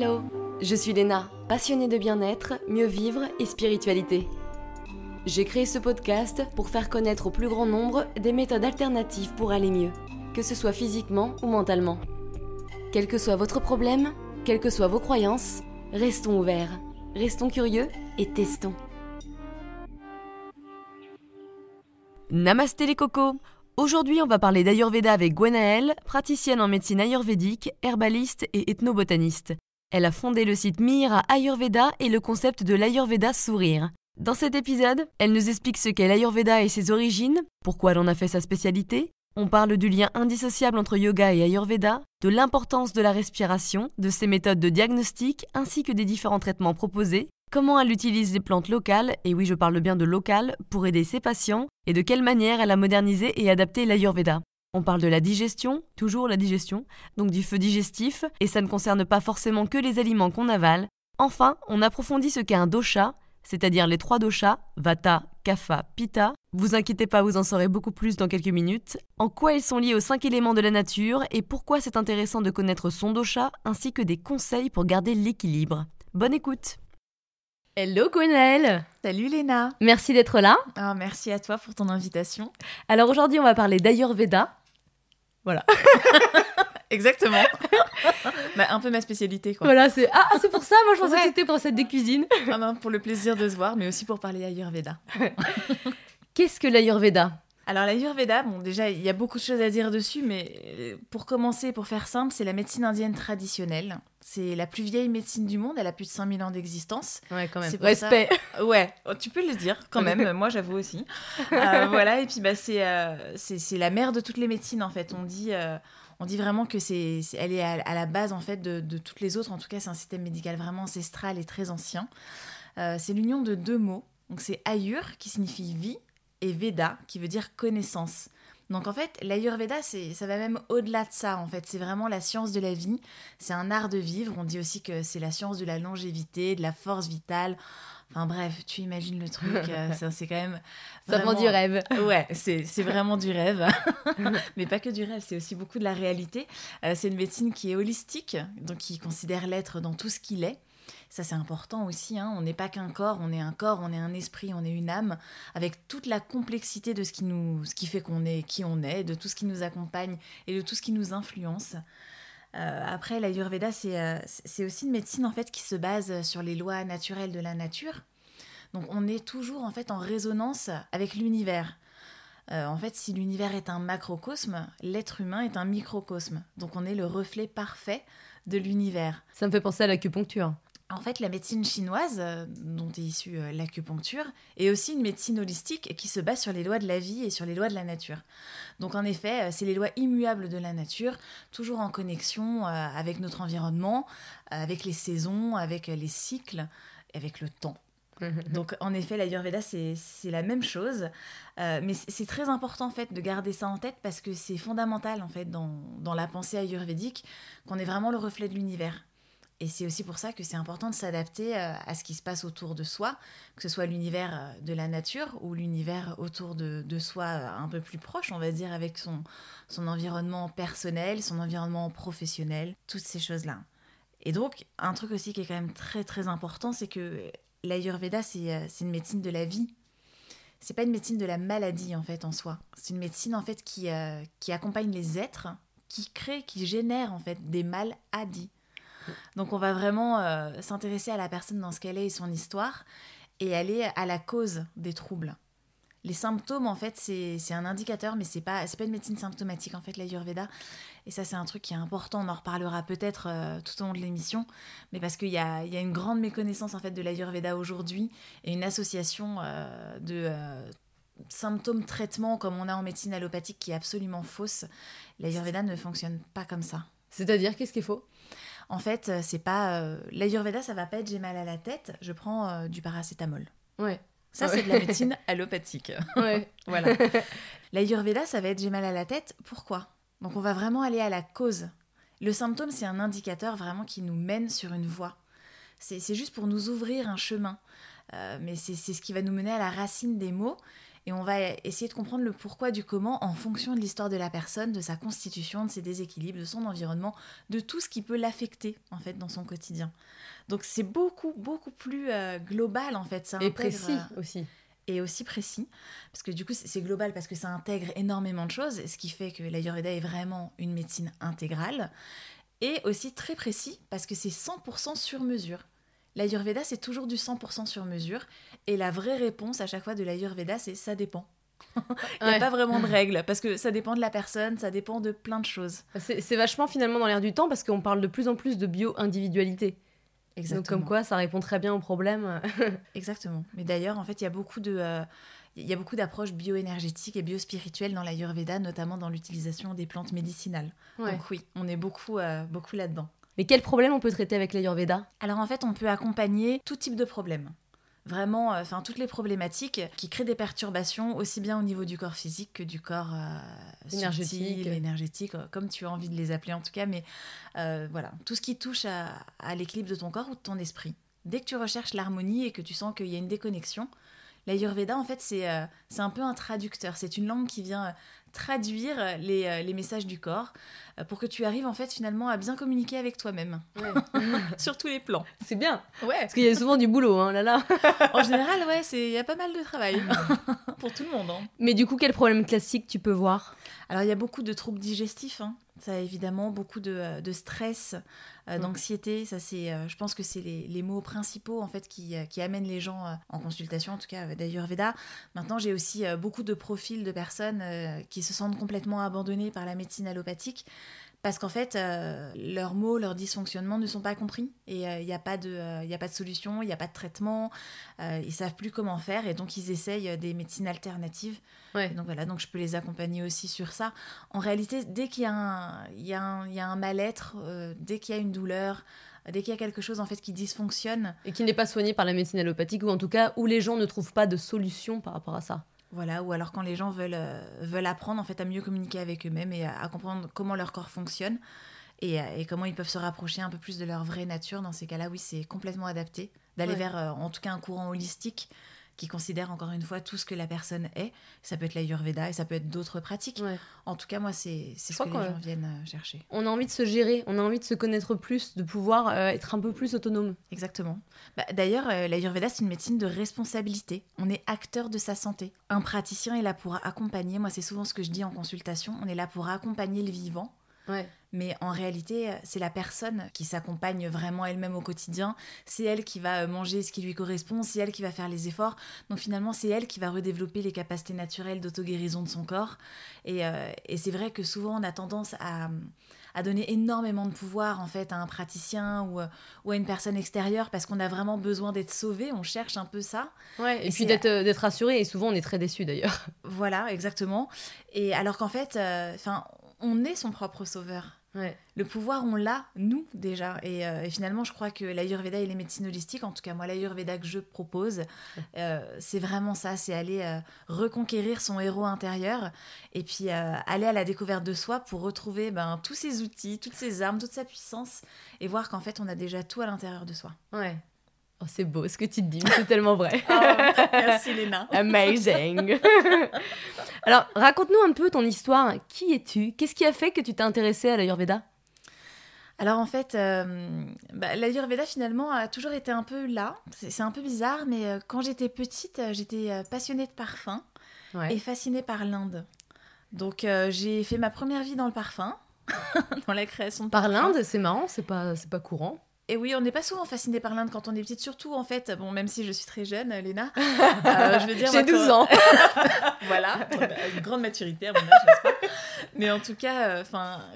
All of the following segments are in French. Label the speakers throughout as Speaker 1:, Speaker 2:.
Speaker 1: Hello, je suis Léna, passionnée de bien-être, mieux vivre et spiritualité. J'ai créé ce podcast pour faire connaître au plus grand nombre des méthodes alternatives pour aller mieux, que ce soit physiquement ou mentalement. Quel que soit votre problème, quelles que soient vos croyances, restons ouverts, restons curieux et testons. Namasté les cocos Aujourd'hui, on va parler d'Ayurveda avec Gwenaëlle, praticienne en médecine ayurvédique, herbaliste et ethnobotaniste. Elle a fondé le site Mihira Ayurveda et le concept de l'Ayurveda sourire. Dans cet épisode, elle nous explique ce qu'est l'Ayurveda et ses origines, pourquoi elle en a fait sa spécialité. On parle du lien indissociable entre yoga et Ayurveda, de l'importance de la respiration, de ses méthodes de diagnostic ainsi que des différents traitements proposés, comment elle utilise les plantes locales, et oui je parle bien de locales, pour aider ses patients, et de quelle manière elle a modernisé et adapté l'Ayurveda. On parle de la digestion, toujours la digestion, donc du feu digestif, et ça ne concerne pas forcément que les aliments qu'on avale. Enfin, on approfondit ce qu'est un dosha, c'est-à-dire les trois doshas, Vata, Kapha, Pitta. Vous inquiétez pas, vous en saurez beaucoup plus dans quelques minutes. En quoi ils sont liés aux cinq éléments de la nature et pourquoi c'est intéressant de connaître son dosha, ainsi que des conseils pour garder l'équilibre. Bonne écoute Hello Gwenaëlle
Speaker 2: Salut Léna
Speaker 1: Merci d'être là.
Speaker 2: Ah, merci à toi pour ton invitation.
Speaker 1: Alors aujourd'hui on va parler d'Ayurveda.
Speaker 2: Voilà. Exactement. Bah, un peu ma spécialité quoi.
Speaker 1: Voilà, c'est ah, c'est pour ça, moi je pensais que c'était pour cette des cuisines.
Speaker 2: Ah non, pour le plaisir de se voir, mais aussi pour parler Ayurveda.
Speaker 1: Qu'est-ce que l'Ayurveda?
Speaker 2: Alors l'Ayurveda, bon déjà il y a beaucoup de choses à dire dessus, mais euh, pour commencer, pour faire simple, c'est la médecine indienne traditionnelle. C'est la plus vieille médecine du monde, elle a plus de 5000 ans d'existence.
Speaker 1: Ouais, quand même. Respect.
Speaker 2: ça- Ouais, oh, tu peux le dire quand même, moi j'avoue aussi. Euh, voilà, et puis bah, c'est euh, c'est la mère de toutes les médecines en fait. On dit, euh, on dit vraiment que c'est c'est- elle est à, à la base en fait de, de toutes les autres. En tout cas, c'est un système médical vraiment ancestral et très ancien. C'est l'union de deux mots. Donc c'est Ayur qui signifie vie et Veda qui veut dire connaissance. Donc en fait, l'Ayurveda, c'est, ça va même au-delà de ça. En fait, c'est vraiment la science de la vie. C'est un art de vivre. On dit aussi que c'est la science de la longévité, de la force vitale. Enfin bref, tu imagines le truc. euh, c'est quand même.
Speaker 1: Ça
Speaker 2: vraiment-
Speaker 1: du rêve.
Speaker 2: Ouais, c'est c'est vraiment du rêve. Mais pas que du rêve, c'est aussi beaucoup de la réalité. Euh, c'est une médecine qui est holistique, donc qui considère l'être dans tout ce qu'il est. Ça, c'est important aussi. hein. On n'est pas qu'un corps, on est un corps, on est un esprit, on est une âme, avec toute la complexité de ce qui, nous, ce qui fait qu'on est qui on est, de tout ce qui nous accompagne et de tout ce qui nous influence. Euh, après, l'Ayurveda, c'est euh, c'est aussi une médecine en fait qui se base sur les lois naturelles de la nature. Donc, on est toujours en fait en résonance avec l'univers. Euh, en fait, si l'univers est un macrocosme, l'être humain est un microcosme. Donc, on est le reflet parfait de l'univers.
Speaker 1: Ça me fait penser à l'acupuncture.
Speaker 2: En fait, la médecine chinoise, euh, dont est issue euh, l'acupuncture, est aussi une médecine holistique qui se base sur les lois de la vie et sur les lois de la nature. Donc, en effet, euh, c'est les lois immuables de la nature, toujours en connexion avec notre environnement, avec les saisons, avec les cycles, avec le temps. Donc, en effet, l'Ayurveda, c'est c'est la même chose. Euh, mais c'est c'est très important, en fait, de garder ça en tête parce que c'est fondamental, en fait, dans, dans la pensée ayurvédique, qu'on est vraiment le reflet de l'univers. Et c'est aussi pour ça que c'est important de s'adapter euh, à ce qui se passe autour de soi, que ce soit l'univers euh, de la nature ou l'univers autour de, de soi euh, un peu plus proche, on va dire, avec son, son environnement personnel, son environnement professionnel, toutes ces choses-là. Et donc, un truc aussi qui est quand même très très important, c'est que l'Ayurveda, c'est une médecine de la vie. C'est pas une médecine de la maladie en fait en soi. C'est une médecine en fait qui, qui accompagne les êtres, qui crée, qui génère en fait des maladies. Donc on va vraiment euh, s'intéresser à la personne dans ce qu'elle est et son histoire et aller à la cause des troubles. Les symptômes, en fait, c'est un indicateur, mais c'est pas, pas une médecine symptomatique, en fait, l'Ayurveda. Et ça, c'est un truc qui est important. On en reparlera peut-être euh, tout au long de l'émission, mais parce qu'il y a, y a une grande méconnaissance, en fait, de l'Ayurveda aujourd'hui et une association euh, de symptômes, traitements, comme on a en médecine allopathique, qui est absolument fausse. L'Ayurveda ne fonctionne pas comme ça.
Speaker 1: C'est-à-dire, qu'est-ce qu'il faut
Speaker 2: En fait, euh, c'est pas euh, l'Ayurveda, ça va pas être j'ai mal à la tête, je prends euh, du paracétamol.
Speaker 1: Ouais.
Speaker 2: Ça,
Speaker 1: Ah ouais.
Speaker 2: c'est de la médecine allopathique.
Speaker 1: Ouais.
Speaker 2: voilà. L'Ayurveda, ça va être j'ai mal à la tête. Pourquoi? Donc, on va vraiment aller à la cause. Le symptôme, c'est un indicateur vraiment qui nous mène sur une voie. C'est juste pour nous ouvrir un chemin. Euh, mais c'est c'est ce qui va nous mener à la racine des maux. Et on va essayer de comprendre le pourquoi du comment en fonction de l'histoire de la personne, de sa constitution, de ses déséquilibres, de son environnement, de tout ce qui peut l'affecter en fait dans son quotidien. Donc c'est beaucoup beaucoup plus euh, global en fait.
Speaker 1: Ça et précis euh, aussi.
Speaker 2: Et aussi précis, parce que du coup c'est global parce que ça intègre énormément de choses, ce qui fait que l'Ayurveda est vraiment une médecine intégrale, et aussi très précis parce que c'est 100% sur mesure. L'Ayurveda, c'est toujours du 100% sur mesure. Et la vraie réponse à chaque fois de l'Ayurveda, c'est ça dépend. Il n'y a pas vraiment de règles, parce que ça dépend de la personne, ça dépend de plein de choses.
Speaker 1: C'est vachement finalement dans l'air du temps, parce qu'on parle de plus en plus de bio-individualité. Exactement. Donc comme quoi, ça répond très bien au problème.
Speaker 2: Exactement. Mais d'ailleurs, en fait, il y a beaucoup de... Euh, il y a beaucoup d'approches bioénergétiques et biospirituelles dans l'Ayurveda, notamment dans l'utilisation des plantes médicinales. Donc oui, on est beaucoup, euh, beaucoup là-dedans.
Speaker 1: Mais quel problème on peut traiter avec l'Ayurveda?
Speaker 2: Alors en fait, on peut accompagner tout type de problème vraiment euh, enfin toutes les problématiques qui créent des perturbations aussi bien au niveau du corps physique que du corps euh, énergétique, énergétique, euh, comme tu as envie de les appeler en tout cas, mais voilà, tout ce qui touche à, à l'équilibre de ton corps ou de ton esprit. Dès que tu recherches l'harmonie et que tu sens qu'il y a une déconnexion, l'Ayurveda en fait c'est c'est un peu un traducteur, c'est une langue qui vient traduire les, euh, les, messages du corps euh, pour que tu arrives en fait finalement à bien communiquer avec toi-même sur tous les plans.
Speaker 1: C'est bien. Ouais. Parce qu'il y a souvent du boulot, hein, là là.
Speaker 2: en général, ouais, c'est il y a pas mal de travail pour tout le monde. Hein.
Speaker 1: Mais du coup, quel problème classique tu peux voir?
Speaker 2: Alors il y a beaucoup de troubles digestifs. Hein. Ça a évidemment beaucoup de, euh, de stress, euh, mm. d'anxiété. Ça, c'est, euh, je pense que c'est les, les, mots principaux en fait qui, qui amènent les gens en consultation, en tout cas d'Ayurveda. Maintenant, j'ai aussi beaucoup de profils de personnes qui se sentent complètement abandonnées par la médecine allopathique parce qu'en fait, euh, leurs mots, leurs dysfonctionnements ne sont pas compris et il euh, n'y a, pas de, euh, a pas de solution, il n'y a pas de traitement, ils savent plus comment faire et donc ils essayent des médecines alternatives. Donc voilà, donc je peux les accompagner aussi sur ça. En réalité, dès qu'il y a un, y a un, y a un mal-être, dès qu'il y a une douleur, dès qu'il y a quelque chose en fait qui dysfonctionne
Speaker 1: et qui n'est pas soigné par la médecine allopathique ou en tout cas où les gens ne trouvent pas de solution par rapport à ça.
Speaker 2: Voilà, ou alors quand les gens veulent, euh, veulent apprendre en fait à mieux communiquer avec eux-mêmes et à, comprendre comment leur corps fonctionne et, et, comment ils peuvent se rapprocher un peu plus de leur vraie nature, dans ces cas-là, oui, c'est complètement adapté. D'aller vers euh, en tout cas un courant holistique qui considère encore une fois tout ce que la personne est. Ça peut être l'Ayurveda et ça peut être d'autres pratiques. En tout cas, moi, c'est ce que les gens viennent euh, chercher.
Speaker 1: On a envie de se gérer, on a envie de se connaître plus, de pouvoir euh, être un peu plus autonome.
Speaker 2: Exactement. Bah, D'ailleurs, euh, l'Ayurveda, c'est une médecine de responsabilité. On est acteur de sa santé. Un praticien est là pour accompagner, moi c'est souvent ce que je dis en consultation, on est là pour accompagner le vivant mais en réalité, c'est la personne qui s'accompagne vraiment elle-même au quotidien. C'est elle qui va manger ce qui lui correspond, c'est elle qui va faire les efforts. Donc finalement, c'est elle qui va redévelopper les capacités naturelles d'auto-guérison de son corps. Et, euh, c'est vrai que souvent, on a tendance à, donner énormément de pouvoir en fait à un praticien ou, ou à une personne extérieure parce qu'on a vraiment besoin d'être sauvé. On cherche un peu ça.
Speaker 1: Ouais, et, puis d'être d'être rassuré. Et souvent, on est très déçu d'ailleurs.
Speaker 2: Voilà, exactement. Et alors qu'en fait, euh, on est son propre sauveur. Le pouvoir, on l'a, nous, déjà. Euh, et, finalement, je crois que l'Ayurveda et les médecines holistiques, en tout cas moi, l'Ayurveda que je propose, euh, c'est vraiment ça, c'est aller euh, reconquérir son héros intérieur et puis aller à la découverte de soi pour retrouver ben, tous ses outils, toutes ses armes, toute sa puissance et voir qu'en fait, on a déjà tout à l'intérieur de soi.
Speaker 1: Ouais. Oh, c'est beau ce que tu te dis, c'est tellement vrai.
Speaker 2: Oh, merci Léna.
Speaker 1: Amazing. Alors, raconte-nous un peu ton histoire. Qui es-tu? Qu'est-ce qui a fait que tu t'es intéressée à l'Ayurveda?
Speaker 2: Alors en fait, euh, bah, l'Ayurveda finalement a toujours été un peu là. C'est un peu bizarre, mais euh, quand j'étais petite, euh, j'étais passionnée de parfum et fascinée par l'Inde. Donc j'ai fait ma première vie dans le parfum, dans la création de
Speaker 1: Par l'Inde, c'est marrant, c'est pas, pas courant.
Speaker 2: Et oui, on n'est pas souvent fasciné par l'Inde quand on est petite, surtout en fait, bon, même si je suis très jeune, Léna,
Speaker 1: euh, je veux dire. J'ai 12 ans.
Speaker 2: voilà, une grande maturité à mon âge, n'est-ce pas? Mais en tout cas, euh,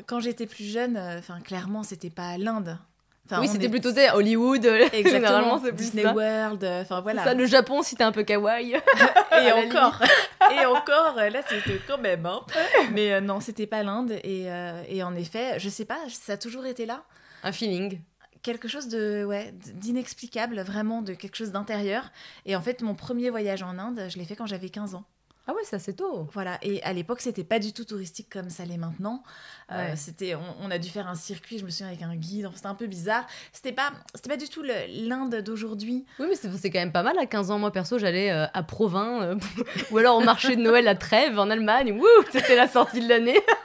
Speaker 2: quand j'étais plus jeune, euh, enfin, clairement, c'était pas l'Inde.
Speaker 1: oui, c'était plutôt Hollywood,
Speaker 2: généralement c'est Disney World, enfin voilà.
Speaker 1: Ça, le Japon, c'était un peu kawaii.
Speaker 2: et encore, et encore, là c'était quand même. Hein. Mais non, c'était pas l'Inde. Et, et en effet, je sais pas, ça a toujours été là.
Speaker 1: Un feeling
Speaker 2: quelque chose de ouais, d'inexplicable, vraiment de quelque chose d'intérieur. Et en fait, mon premier voyage en Inde, je l'ai fait quand j'avais 15 ans.
Speaker 1: Ah ouais, c'est assez tôt.
Speaker 2: Voilà, et à l'époque, c'était pas du tout touristique comme ça l'est maintenant. Euh,
Speaker 1: Ouais.
Speaker 2: c'était, on, on a dû faire un circuit, je me souviens, avec un guide, c'était un peu bizarre. C'était pas, c'était pas du tout l'Inde d'aujourd'hui.
Speaker 1: Oui, mais c'est c'est quand même pas mal. À 15 ans, moi perso, j'allais euh, à Provins euh, ou alors au marché de Noël à Trèves en Allemagne. Wouh, c'était la sortie de l'année.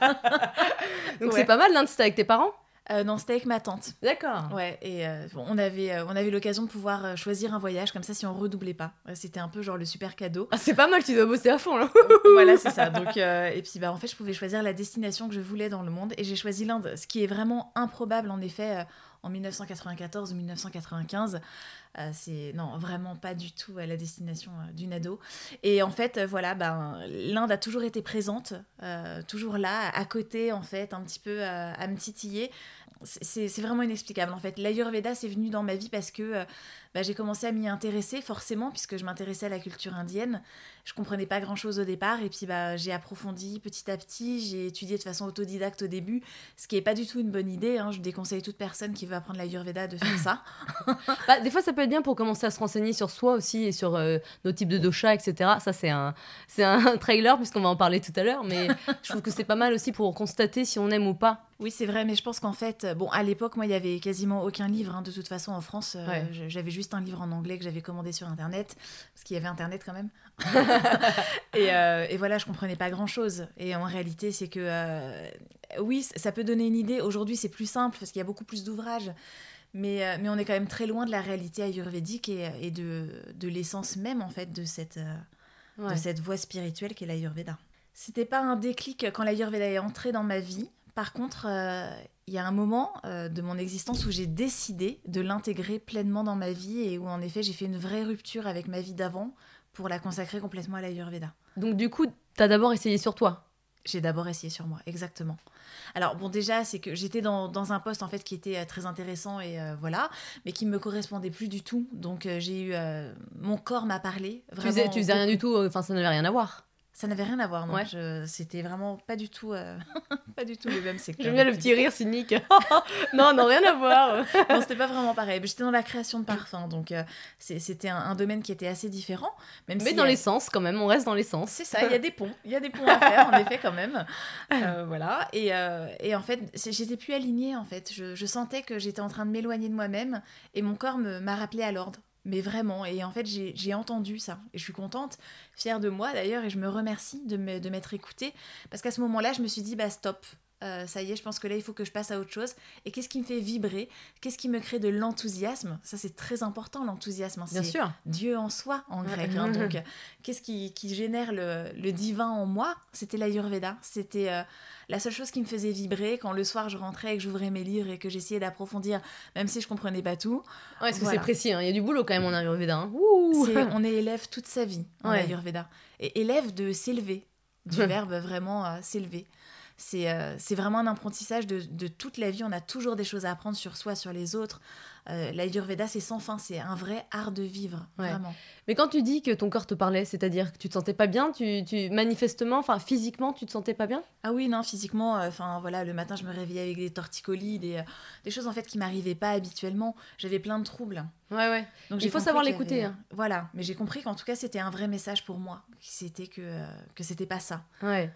Speaker 1: Donc
Speaker 2: Ouais.
Speaker 1: c'est pas mal, l'Inde, c'était avec tes parents?
Speaker 2: Euh, non, c'était avec ma tante.
Speaker 1: D'accord.
Speaker 2: Ouais, et euh, bon, on avait, euh, on avait l'occasion de pouvoir euh, choisir un voyage comme ça si on redoublait pas. C'était un peu genre le super cadeau.
Speaker 1: Ah, c'est pas mal, tu dois bosser à fond là.
Speaker 2: voilà, c'est ça. Donc, et puis, bah, en fait, je pouvais choisir la destination que je voulais dans le monde. Et j'ai choisi l'Inde, ce qui est vraiment improbable, en effet, en 1994 ou 1995. Euh, c'est non, vraiment pas du tout euh, la destination euh, d'une ado. Et en fait, euh, voilà, ben, l'Inde a toujours été présente, toujours là, à côté, en fait, un petit peu à me titiller. C'est vraiment inexplicable en fait. L'Ayurveda, c'est venu dans ma vie parce que euh, bah, j'ai commencé à m'y intéresser forcément puisque je m'intéressais à la culture indienne. Je comprenais pas grand chose au départ et puis bah, j'ai approfondi petit à petit. J'ai étudié de façon autodidacte au début, ce qui est pas du tout une bonne idée. hein. Je déconseille toute personne qui veut apprendre l'Ayurveda de faire ça.
Speaker 1: Bah, des fois, ça peut être bien pour commencer à se renseigner sur soi aussi et sur euh, nos types de dosha, etc. Ça, c'est un, un trailer puisqu'on va en parler tout à l'heure. Mais je trouve que c'est pas mal aussi pour constater si on aime ou pas.
Speaker 2: Oui, c'est vrai, mais je pense qu'en fait, euh, bon, à l'époque, moi, il y avait quasiment aucun livre. hein. De toute façon, en France, euh,
Speaker 1: Ouais.
Speaker 2: j'avais juste un livre en anglais que j'avais commandé sur Internet, parce qu'il y avait Internet quand même. et, euh, et voilà, je comprenais pas grand-chose. Et en réalité, c'est que, euh, oui, ça peut donner une idée. Aujourd'hui, c'est plus simple, parce qu'il y a beaucoup plus d'ouvrages. Mais, mais on est quand même très loin de la réalité ayurvédique et, et de, de l'essence même, en fait, de cette,
Speaker 1: Ouais.
Speaker 2: de cette voie spirituelle qu'est l'Ayurveda. C'était pas un déclic quand l'Ayurveda est entré dans ma vie. Par contre, euh, il y a un moment euh, de mon existence où j'ai décidé de l'intégrer pleinement dans ma vie et où en effet j'ai fait une vraie rupture avec ma vie d'avant pour la consacrer complètement à l'Ayurveda.
Speaker 1: Donc, du coup, t'as d'abord essayé sur toi?
Speaker 2: J'ai d'abord essayé sur moi, exactement. Alors bon, déjà, c'est que j'étais dans, dans un poste en fait qui était euh, très intéressant et euh, voilà, mais qui me correspondait plus du tout. Donc euh, j'ai eu, euh, mon corps m'a parlé.
Speaker 1: Tu faisais,
Speaker 2: vraiment
Speaker 1: tu faisais rien du tout, enfin, ça n'avait rien à voir.
Speaker 2: Ça n'avait rien à voir, non.
Speaker 1: Ouais.
Speaker 2: C'était vraiment pas du tout, euh, pas du tout le même secteur.
Speaker 1: J'aime bien le petit rire cynique. non, non, rien à voir.
Speaker 2: non, c'était pas vraiment pareil. J'étais dans la création de parfums, donc euh, c'était un, un domaine qui était assez différent. Même
Speaker 1: Mais
Speaker 2: si,
Speaker 1: dans
Speaker 2: euh,
Speaker 1: l'essence, quand même, on reste dans l'essence.
Speaker 2: C'est ça, il y a des ponts. Il y a des ponts à faire, en effet, quand même. Euh, voilà. Et, et en fait, j'étais plus alignée, en fait. Je, je sentais que j'étais en train de m'éloigner de moi-même et mon corps me- m'a rappelé à l'ordre. Mais vraiment. Et en fait, j'ai entendu ça. Et je suis contente, fière de moi d'ailleurs, et je me remercie de me- de m'être écoutée. Parce qu'à ce moment-là, je me suis dit, bah stop. Euh, ça y est, je pense que là, il faut que je passe à autre chose. Et qu'est-ce qui me fait vibrer? Qu'est-ce qui me crée de l'enthousiasme? Ça, c'est très important, l'enthousiasme. hein.
Speaker 1: Bien
Speaker 2: C'est-
Speaker 1: sûr.
Speaker 2: Dieu en soi en grec. hein. donc, euh, qu'est-ce qui, qui génère le, le divin en moi? C'était l'Ayurveda. C'était euh, la seule chose qui me faisait vibrer quand le soir je rentrais et que j'ouvrais mes livres et que j'essayais d'approfondir, même si je comprenais pas tout.
Speaker 1: Ouais, parce que
Speaker 2: Voilà.
Speaker 1: c'est précis, hein. il y a du boulot quand même en Ayurveda. Hein. Ouh.
Speaker 2: On est élève toute sa vie en
Speaker 1: Ouais.
Speaker 2: Ayurveda. Et élève de s'élever, du verbe vraiment euh, s'élever. C'est euh, c'est vraiment un apprentissage de, de toute la vie. On a toujours des choses à apprendre sur soi, sur les autres. Euh, L'Ayurveda, c'est sans fin. C'est un vrai art de vivre,
Speaker 1: Ouais.
Speaker 2: vraiment.
Speaker 1: Mais quand tu dis que ton corps te parlait, c'est-à-dire que tu te sentais pas bien, tu, tu manifestement, enfin physiquement, tu te sentais pas bien?
Speaker 2: Ah oui, non, physiquement, enfin voilà, le matin je me réveillais avec des torticolis, des, euh, des choses en fait qui m'arrivaient pas habituellement. J'avais plein de troubles.
Speaker 1: Ouais, ouais.
Speaker 2: Donc
Speaker 1: Il faut savoir l'écouter,
Speaker 2: avait-
Speaker 1: hein.
Speaker 2: Voilà, mais j'ai compris qu'en tout cas c'était un vrai message pour moi, que c'était que euh, que c'était pas ça.
Speaker 1: Ouais.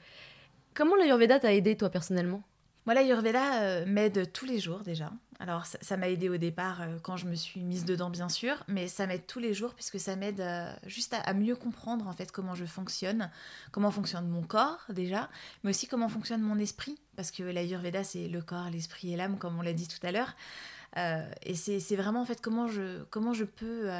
Speaker 1: Comment l'Ayurveda t'a aidé, toi, personnellement?
Speaker 2: Moi, l'Ayurveda euh, m'aide tous les jours déjà. Alors, ça m'a aidé au départ euh, quand je me suis mise dedans, bien sûr, mais ça m'aide tous les jours puisque ça m'aide euh, juste à, mieux comprendre en fait comment je fonctionne, comment fonctionne mon corps déjà, mais aussi comment fonctionne mon esprit, parce que l'Ayurveda c'est le corps, l'esprit et l'âme, comme on l'a dit tout à l'heure. Euh, et c'est vraiment en fait comment je, comment je peux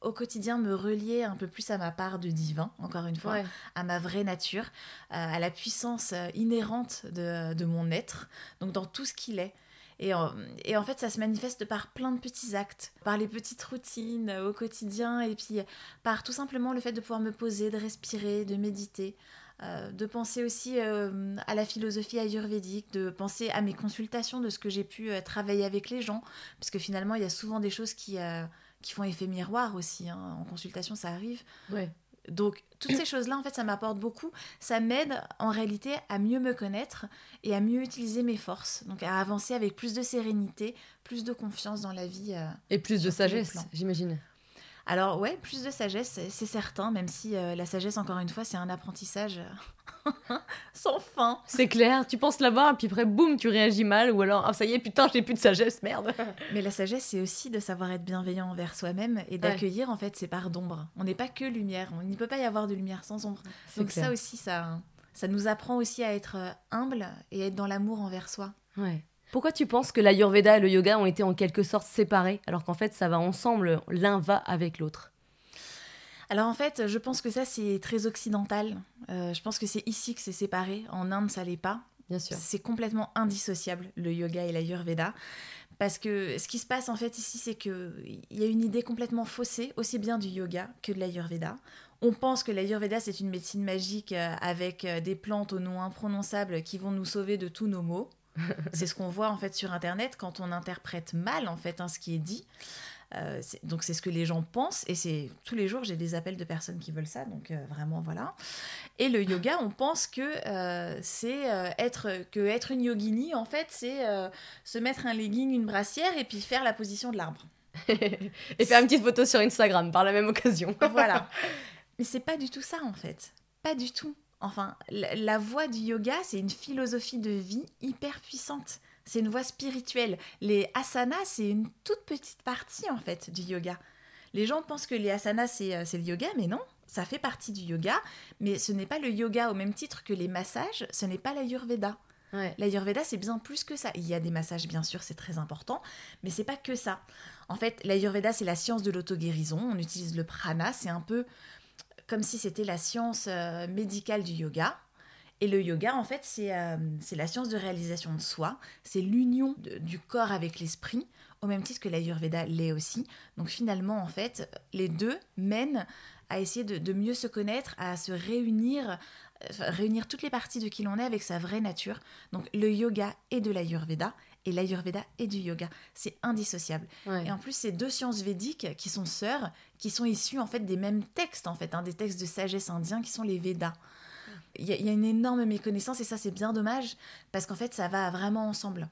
Speaker 2: au quotidien me relier un peu plus à ma part de divin, encore une fois à ma vraie nature, euh, à la puissance euh, inhérente de, de mon être, donc dans tout ce qu'il est. Et en, et en fait, ça se manifeste par plein de petits actes, par les petites routines euh, au quotidien, et puis par tout simplement le fait de pouvoir me poser, de respirer, de méditer, euh, de penser aussi euh, à la philosophie ayurvédique, de penser à mes consultations, de ce que j'ai pu euh, travailler avec les gens, parce que finalement, il y a souvent des choses qui, qui font effet miroir aussi. hein. En consultation, ça arrive.
Speaker 1: Ouais.
Speaker 2: Donc, toutes ces choses-là, en fait, ça m'apporte beaucoup. Ça m'aide, en réalité, à mieux me connaître et à mieux utiliser mes forces. Donc, à avancer avec plus de sérénité, plus de confiance dans la vie. euh.
Speaker 1: Et plus de sagesse, j'imagine.
Speaker 2: Alors ouais, plus de sagesse, c'est certain, même si euh, la sagesse, encore une fois, c'est un apprentissage euh, sans fin.
Speaker 1: C'est clair, tu penses là-bas, puis après, boum, tu réagis mal, ou alors, ah, ça y est, putain, j'ai plus de sagesse, merde.
Speaker 2: Mais la sagesse, c'est aussi de savoir être bienveillant envers soi-même et d'accueillir en fait ses parts d'ombre. On n'est pas que lumière, il ne peut pas y avoir de lumière sans ombre. Donc ça aussi, ça, ça nous apprend aussi à être euh, humble et à être dans l'amour envers soi.
Speaker 1: Ouais. Pourquoi tu penses que l'Ayurveda et le yoga ont été en quelque sorte séparés, alors qu'en fait ça va ensemble, l'un va avec l'autre?
Speaker 2: Alors en fait, je pense que ça c'est très occidental. Euh, je pense que c'est ici que c'est séparé. En Inde, ça l'est pas.
Speaker 1: Bien sûr.
Speaker 2: C'est complètement indissociable le yoga et l'Ayurveda. Parce que ce qui se passe en fait ici, c'est qu'il y a une idée complètement faussée, aussi bien du yoga que de l'Ayurveda. On pense que l'Ayurveda c'est une médecine magique euh, avec euh, des plantes aux noms imprononçables qui vont nous sauver de tous nos maux. c'est ce qu'on voit en fait sur internet quand on interprète mal en fait hein, ce qui est dit. Euh, donc c'est ce que les gens pensent et c'est tous les jours j'ai des appels de personnes qui veulent ça donc euh, vraiment voilà. Et le yoga on pense que euh, c'est être que être une yogini en fait c'est se mettre un legging une brassière et puis faire la position de l'arbre.
Speaker 1: Et faire une petite photo sur Instagram par la même occasion.
Speaker 2: Voilà. Mais c'est pas du tout ça en fait. Pas du tout. Enfin, la, voie du yoga, c'est une philosophie de vie hyper puissante. C'est une voie spirituelle. Les asanas, c'est une toute petite partie en fait du yoga. Les gens pensent que les asanas, euh, c'est le yoga, mais non, ça fait partie du yoga. Mais ce n'est pas le yoga au même titre que les massages, ce n'est pas l'ayurveda. Ouais. L'ayurveda, c'est bien plus que ça. Il y a des massages, bien sûr, c'est très important, mais c'est pas que ça. En fait, l'ayurveda, c'est la science de l'auto-guérison. On utilise le prana, c'est un peu comme si c'était la science euh, médicale du yoga. Et le yoga, en fait, c'est euh, la science de réalisation de soi, c'est l'union du corps avec l'esprit, au même titre que l'Ayurveda l'est aussi. Donc finalement, en fait, les deux mènent à essayer de, mieux se connaître, à se réunir, réunir toutes les parties de qui l'on est avec sa vraie nature. Donc le yoga est de l'Ayurveda et l'Ayurveda et du yoga. C'est indissociable. Et en plus, c'est deux sciences védiques qui sont sœurs, qui sont issues en fait des mêmes textes, en fait, hein, des textes de sagesse indiens qui sont les Védas. Il y, a une énorme méconnaissance et ça, c'est bien dommage parce qu'en fait, ça va vraiment ensemble.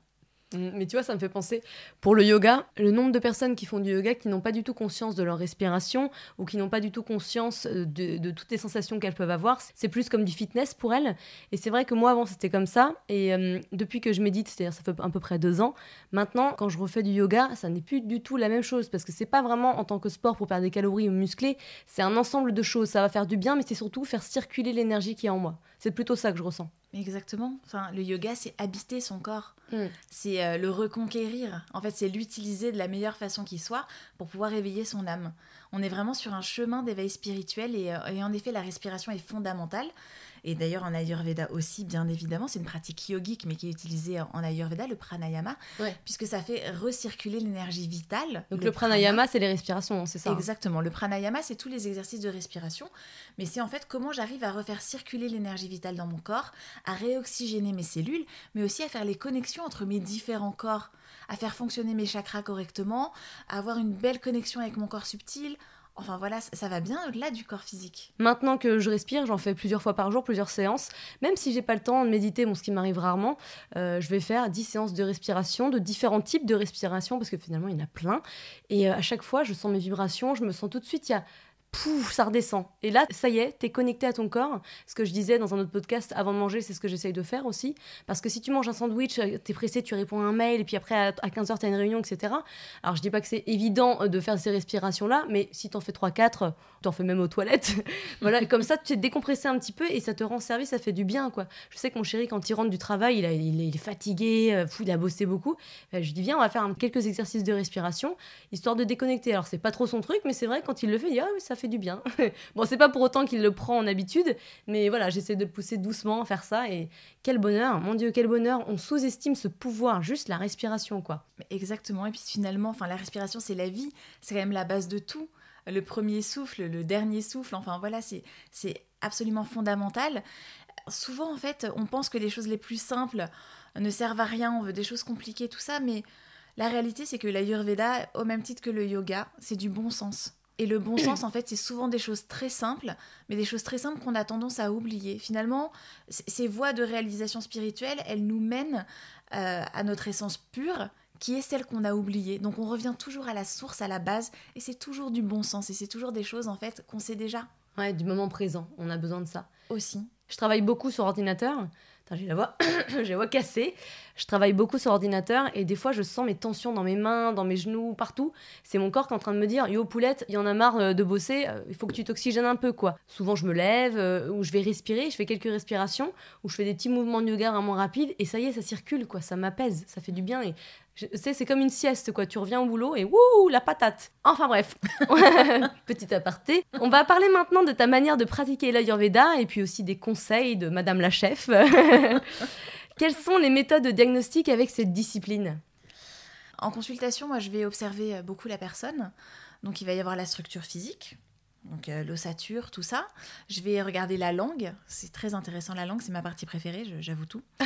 Speaker 1: Mm, mais tu vois, ça me fait penser, pour le yoga, le nombre de personnes qui font du yoga qui n'ont pas du tout conscience de leur respiration ou qui n'ont pas du tout conscience euh, de, toutes les sensations qu'elles peuvent avoir, c'est plus comme du fitness pour elles. Et c'est vrai que moi, avant, c'était comme ça. Et euh, depuis que je médite, c'est-à-dire ça fait à peu près deux ans, maintenant, quand je refais du yoga, ça n'est plus du tout la même chose parce que c'est pas vraiment en tant que sport pour perdre des calories ou muscler, c'est un ensemble de choses. Ça va faire du bien, mais c'est surtout faire circuler l'énergie qui est en moi. C'est plutôt ça que je ressens.
Speaker 2: Exactement. Enfin, le yoga, c'est habiter son corps. Mm. C'est euh, le reconquérir. En fait, c'est l'utiliser de la meilleure façon qui soit pour pouvoir éveiller son âme. On est vraiment sur un chemin d'éveil spirituel et, euh, et, en effet, la respiration est fondamentale. Et d'ailleurs, en Ayurveda aussi, bien évidemment, c'est une pratique yogique, mais qui est utilisée en Ayurveda, le pranayama, puisque ça fait recirculer l'énergie vitale.
Speaker 1: Donc le, pranayama, c'est les respirations, c'est ça
Speaker 2: hein Exactement. Le pranayama, c'est tous les exercices de respiration, mais c'est en fait comment j'arrive à refaire circuler l'énergie vitale dans mon corps, à réoxygéner mes cellules, mais aussi à faire les connexions entre mes différents corps, à faire fonctionner mes chakras correctement, à avoir une belle connexion avec mon corps subtil Enfin voilà, ça va bien au-delà du corps physique.
Speaker 1: Maintenant que je respire, j'en fais plusieurs fois par jour, plusieurs séances. Même si j'ai pas le temps de méditer, bon, ce qui m'arrive rarement, euh, je vais faire 10 séances de respiration, de différents types de respiration, parce que finalement il y en a plein. Et euh, à chaque fois, je sens mes vibrations, je me sens tout de suite, il pouf, ça redescend. Et là, ça y est, t'es connecté à ton corps. Ce que je disais dans un autre podcast avant de manger, c'est ce que j'essaye de faire aussi. Parce que si tu manges un sandwich, euh, t'es pressé, tu réponds à un mail, et puis après, à 15h, t'as une réunion, etc. Alors, je dis pas que c'est évident euh, de faire ces respirations-là, mais si t'en fais 3-4, t'en fais même aux toilettes. voilà, comme ça, tu es décompressé un petit peu et ça te rend service, ça fait du bien, quoi. Je sais que mon chéri, quand il rentre du travail, il, est fatigué, euh, il a bossé beaucoup. je lui dis, viens, on va faire quelques exercices de respiration, histoire de déconnecter. Alors, c'est pas trop son truc, mais c'est vrai, quand il le fait, il dit, ah oui, ça fait du bien. bon, c'est pas pour autant qu'il le prend en habitude, mais voilà, j'essaie de le pousser doucement, faire ça, et quel bonheur, mon Dieu, quel bonheur, on sous-estime ce pouvoir, juste la respiration, quoi.
Speaker 2: Exactement, et puis finalement, enfin, la respiration, c'est la vie, c'est quand même la base de tout le premier souffle, le dernier souffle, enfin voilà, c'est absolument fondamental. Souvent, en fait, on pense que les choses les plus simples ne servent à rien, on veut des choses compliquées, tout ça, mais la réalité, c'est que l'Ayurveda, au même titre que le yoga, c'est du bon sens. Et le bon sens, en fait, c'est souvent des choses très simples, mais des choses très simples qu'on a tendance à oublier. Finalement, ces voies de réalisation spirituelle, elles nous mènent euh, à notre essence pure, qui est celle qu'on a oubliée. Donc on revient toujours à la source, à la base, et c'est toujours du bon sens, et c'est toujours des choses en fait qu'on sait déjà.
Speaker 1: Ouais, du moment présent, on a besoin de ça.
Speaker 2: Aussi.
Speaker 1: Je travaille beaucoup sur ordinateur. J'ai la voix, j'ai la voix cassée. Je travaille beaucoup sur ordinateur et des fois je sens mes tensions dans mes mains, dans mes genoux, partout. C'est mon corps qui est en train de me dire Yo poulette, il y en a marre euh, de bosser, euh, il faut que tu t'oxygènes un peu quoi. Souvent je me lève, euh, ou je vais respirer, je fais quelques respirations, ou je fais des petits mouvements de yoga vraiment rapides et ça y est, ça circule quoi, ça m'apaise, ça fait du bien et c'est comme une sieste, quoi. Tu reviens au boulot et wouh, la patate. Enfin bref, petit aparté. On va parler maintenant de ta manière de pratiquer l'Ayurveda et puis aussi des conseils de Madame la chef. Quelles sont les méthodes de diagnostic avec cette discipline?
Speaker 2: En consultation, moi, je vais observer euh, beaucoup la personne. Donc, il va y avoir la structure physique, donc euh, l'ossature, tout ça. Je vais regarder la langue, c'est très intéressant la langue, c'est ma partie préférée, j'avoue tout.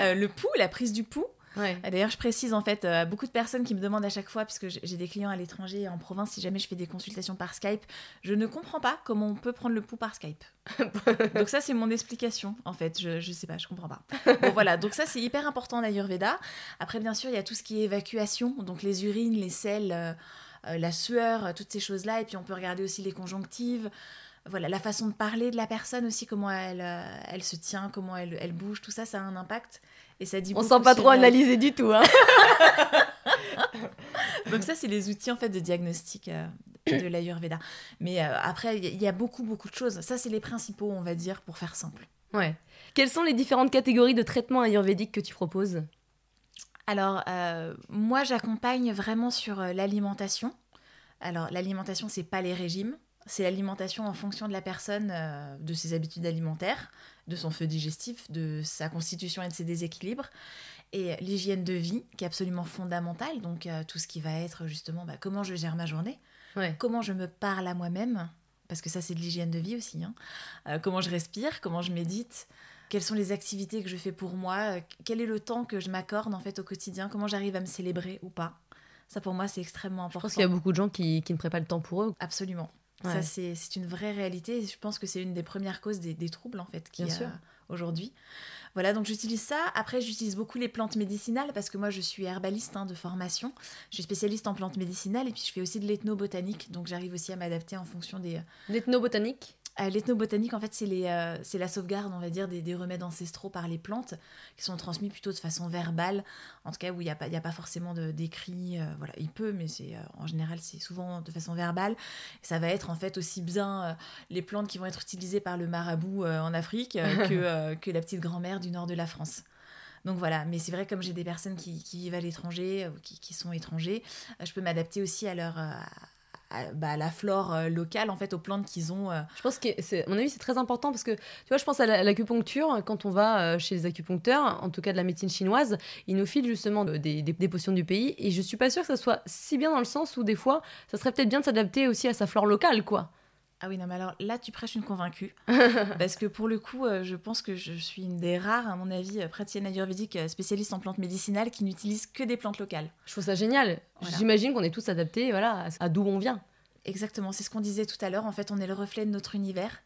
Speaker 2: Euh, le pouls, la prise du pouls. D'ailleurs, je précise en fait à beaucoup de personnes qui me demandent à chaque fois, puisque j'ai des clients à l'étranger et en province, si jamais je fais des consultations par Skype, je ne comprends pas comment on peut prendre le pouls par Skype. donc ça, c'est mon explication en fait. Je, je sais pas, je comprends pas. Bon voilà, donc ça c'est hyper important en Ayurveda. Après, bien sûr, il y a tout ce qui est évacuation, donc les urines, les selles, euh, euh, la sueur, toutes ces choses-là. Et puis on peut regarder aussi les conjonctives voilà, la façon de parler de la personne aussi, comment elle, euh, elle se tient, comment elle, elle, bouge, tout ça, ça a un impact. Et ça dit
Speaker 1: On sent pas trop analysé du tout. Hein.
Speaker 2: Donc ça, c'est les outils en fait de diagnostic euh, de l'Ayurveda. Mais euh, après, il y a beaucoup, beaucoup de choses. Ça, c'est les principaux, on va dire, pour faire simple.
Speaker 1: Ouais. Quelles sont les différentes catégories de traitements ayurvédiques que tu proposes?
Speaker 2: Alors, moi, j'accompagne vraiment sur l'alimentation. Alors, l'alimentation, c'est pas les régimes c'est l'alimentation en fonction de la personne, euh, de ses habitudes alimentaires, de son feu digestif, de sa constitution et de ses déséquilibres. Et l'hygiène de vie, qui est absolument fondamentale, donc euh, tout ce qui va être justement bah, comment je gère ma journée, comment je me parle à moi-même, parce que ça c'est de l'hygiène de vie aussi, hein. euh, comment je respire, comment je médite, quelles sont les activités que je fais pour moi, quel est le temps que je m'accorde en fait au quotidien, comment j'arrive à me célébrer ou pas. Ça pour moi c'est extrêmement important. Je
Speaker 1: pense qu'il y a beaucoup de gens qui, qui ne prennent pas le temps pour eux.
Speaker 2: Absolument. Ça, c'est une vraie réalité. Je pense que c'est une des premières causes des, troubles, en fait, qu'il y a aujourd'hui. Voilà, donc j'utilise ça. Après, j'utilise beaucoup les plantes médicinales parce que moi, je suis herbaliste hein, de formation. Je suis spécialiste en plantes médicinales et puis je fais aussi de l'ethnobotanique. Donc j'arrive aussi à m'adapter en fonction des...
Speaker 1: L'ethnobotanique?
Speaker 2: Euh, L'ethnobotanique, en fait, c'est euh, la sauvegarde, on va dire, des, remèdes ancestraux par les plantes, qui sont transmis plutôt de façon verbale, en tout cas où il n'y a, pas, a pas forcément d'écrit. Euh, voilà, il peut, mais c'est en général, c'est souvent de façon verbale. ça va être en fait aussi bien les plantes qui vont être utilisées par le marabout en Afrique que, que la petite grand-mère du nord de la France. Donc voilà, mais c'est vrai, comme j'ai des personnes qui, vivent à l'étranger, ou qui, qui, sont étrangers, je peux m'adapter aussi à leur, bah, la flore euh, locale, en fait, aux plantes qu'ils ont. Euh.
Speaker 1: Je pense que, à mon avis, c'est très important parce que, tu vois, je pense à l'acupuncture, quand on va euh, chez les acupuncteurs, en tout cas de la médecine chinoise, ils nous filent justement des, des, potions du pays. Et je suis pas sûre que ça soit si bien dans le sens où, des fois, ça serait peut-être bien de s'adapter aussi à sa flore locale, quoi.
Speaker 2: Ah oui, non, mais alors là, tu prêches une convaincue. parce que pour le coup, je pense que je suis une des rares, à mon avis, praticienne ayurvédique spécialiste en plantes médicinales qui n'utilise que des plantes locales.
Speaker 1: Je trouve ça génial. J'imagine qu'on est tous adaptés voilà, à d'où on vient.
Speaker 2: Exactement, c'est ce qu'on disait tout à l'heure. En fait, on est le reflet de notre univers.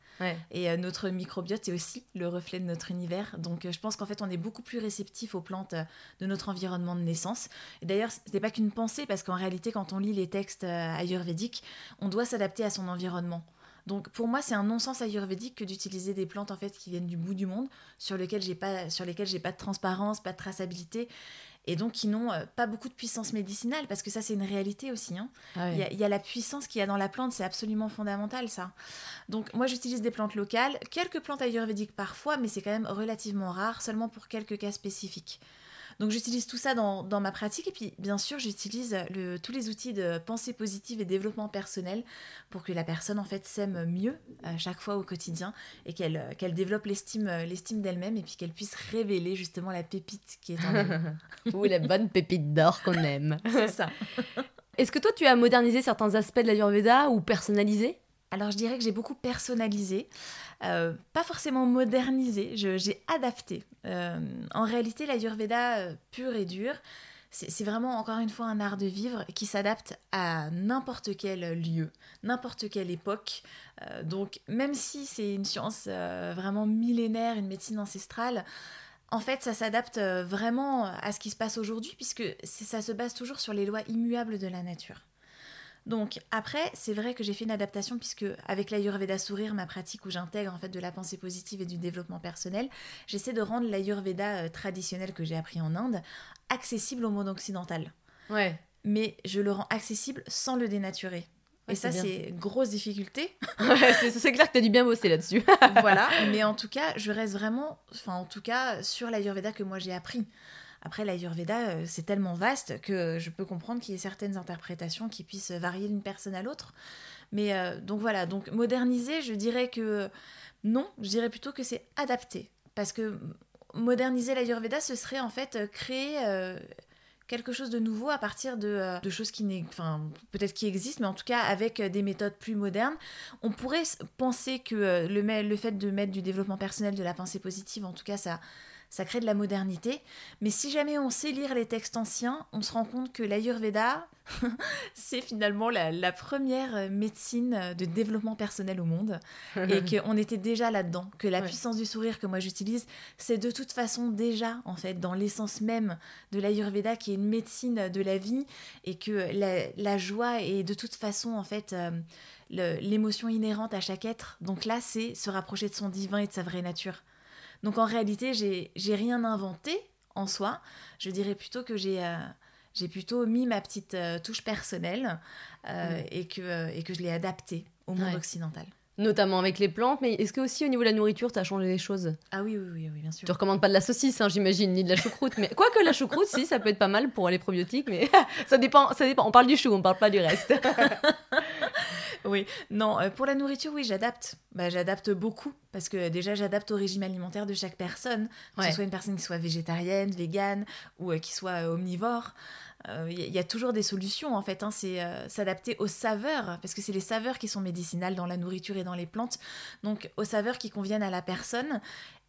Speaker 2: Et euh, notre microbiote est aussi le reflet de notre univers. Donc, euh, je pense qu'en fait, on est beaucoup plus réceptif aux plantes euh, de notre environnement de naissance. Et d'ailleurs, ce n'est pas qu'une pensée, parce qu'en réalité, quand on lit les textes ayurvédiques, on doit s'adapter à son environnement. Donc pour moi, c'est un non-sens ayurvédique que d'utiliser des plantes en fait qui viennent du bout du monde, sur lesquelles j'ai pas, sur lesquelles j'ai pas de transparence, pas de traçabilité, et donc qui n'ont euh, pas beaucoup de puissance médicinale, parce que ça c'est une réalité aussi. Hein. Ah il, y a, la puissance qu'il y a dans la plante, c'est absolument fondamental ça. Donc moi j'utilise des plantes locales, quelques plantes ayurvédiques parfois, mais c'est quand même relativement rare, seulement pour quelques cas spécifiques. Donc j'utilise tout ça dans, ma pratique et puis bien sûr j'utilise tous les outils de pensée positive et développement personnel pour que la personne en fait s'aime mieux à chaque fois au quotidien et qu'elle qu'elle développe l'estime l'estime d'elle-même et puis qu'elle puisse révéler justement la pépite qui est en elle.
Speaker 1: Ou la bonne pépite d'or qu'on aime.
Speaker 2: C'est ça.
Speaker 1: Est-ce que toi tu as modernisé certains aspects de l'Ayurveda ou personnalisé?
Speaker 2: Alors je dirais que j'ai beaucoup personnalisé, euh, pas forcément modernisé, j'ai adapté. Euh, en réalité, la Yurveda euh, pure et dure, c'est vraiment encore une fois un art de vivre qui s'adapte à n'importe quel lieu, n'importe quelle époque. donc même si c'est une science vraiment millénaire, une médecine ancestrale, En fait, ça s'adapte vraiment à ce qui se passe aujourd'hui, puisque ça se base toujours sur les lois immuables de la nature. Donc après, c'est vrai que j'ai fait une adaptation puisque avec l'Ayurveda Sourire, ma pratique où j'intègre en fait de la pensée positive et du développement personnel, j'essaie de rendre l'Ayurveda euh, traditionnel que j'ai appris en Inde accessible au monde occidental.
Speaker 1: Ouais.
Speaker 2: Mais je le rends accessible sans le dénaturer. Et ça, c'est grosse difficulté.
Speaker 1: c'est clair que tu as dû bien bosser là-dessus.
Speaker 2: voilà, mais en tout cas, je reste vraiment, enfin en tout cas, sur l'Ayurveda que moi j'ai appris. Après, l'Ayurveda, euh, c'est tellement vaste que je peux comprendre qu'il y ait certaines interprétations qui puissent varier d'une personne à l'autre. Mais euh, donc voilà, donc moderniser, je dirais que non, je dirais plutôt que c'est adapter. Parce que moderniser l'Ayurveda, ce serait en fait euh, créer quelque chose de nouveau à partir de, choses qui enfin peut-être qui existent, mais en tout cas avec des méthodes plus modernes. On pourrait penser que le, le fait de mettre du développement personnel, de la pensée positive, en tout cas ça ça crée de la modernité. Mais si jamais on sait lire les textes anciens, on se rend compte que l'Ayurveda, c'est finalement la, première médecine de développement personnel au monde. et qu'on était déjà là-dedans. Que la puissance du sourire que moi j'utilise, c'est de toute façon déjà, en fait, dans l'essence même de l'Ayurveda, qui est une médecine de la vie. Et que la, joie est de toute façon, en fait, euh, l'émotion inhérente à chaque être. Donc là, c'est se rapprocher de son divin et de sa vraie nature. Donc en réalité, j'ai rien inventé en soi. Je dirais plutôt que j'ai euh, plutôt mis ma petite euh, touche personnelle euh, et, que, et que je l'ai adaptée au monde occidental.
Speaker 1: Notamment avec les plantes, mais est-ce que aussi au niveau de la nourriture, tu as changé les choses?
Speaker 2: Ah oui, oui, oui, oui, bien sûr.
Speaker 1: Tu recommandes pas de la saucisse, hein, j'imagine, ni de la choucroute. mais quoique la choucroute, si, ça peut être pas mal pour les probiotiques, mais ça dépend, ça dépend. On parle du chou, on parle pas du reste.
Speaker 2: oui, non, euh, pour la nourriture, oui, j'adapte. Bah, j'adapte beaucoup parce que déjà, j'adapte au régime alimentaire de chaque personne, que ce soit une personne qui soit végétarienne, végane ou euh, qui soit euh, omnivore. Il y, a toujours des solutions en fait. Hein. c'est s'adapter aux saveurs parce que c'est les saveurs qui sont médicinales dans la nourriture et dans les plantes. Donc aux saveurs qui conviennent à la personne.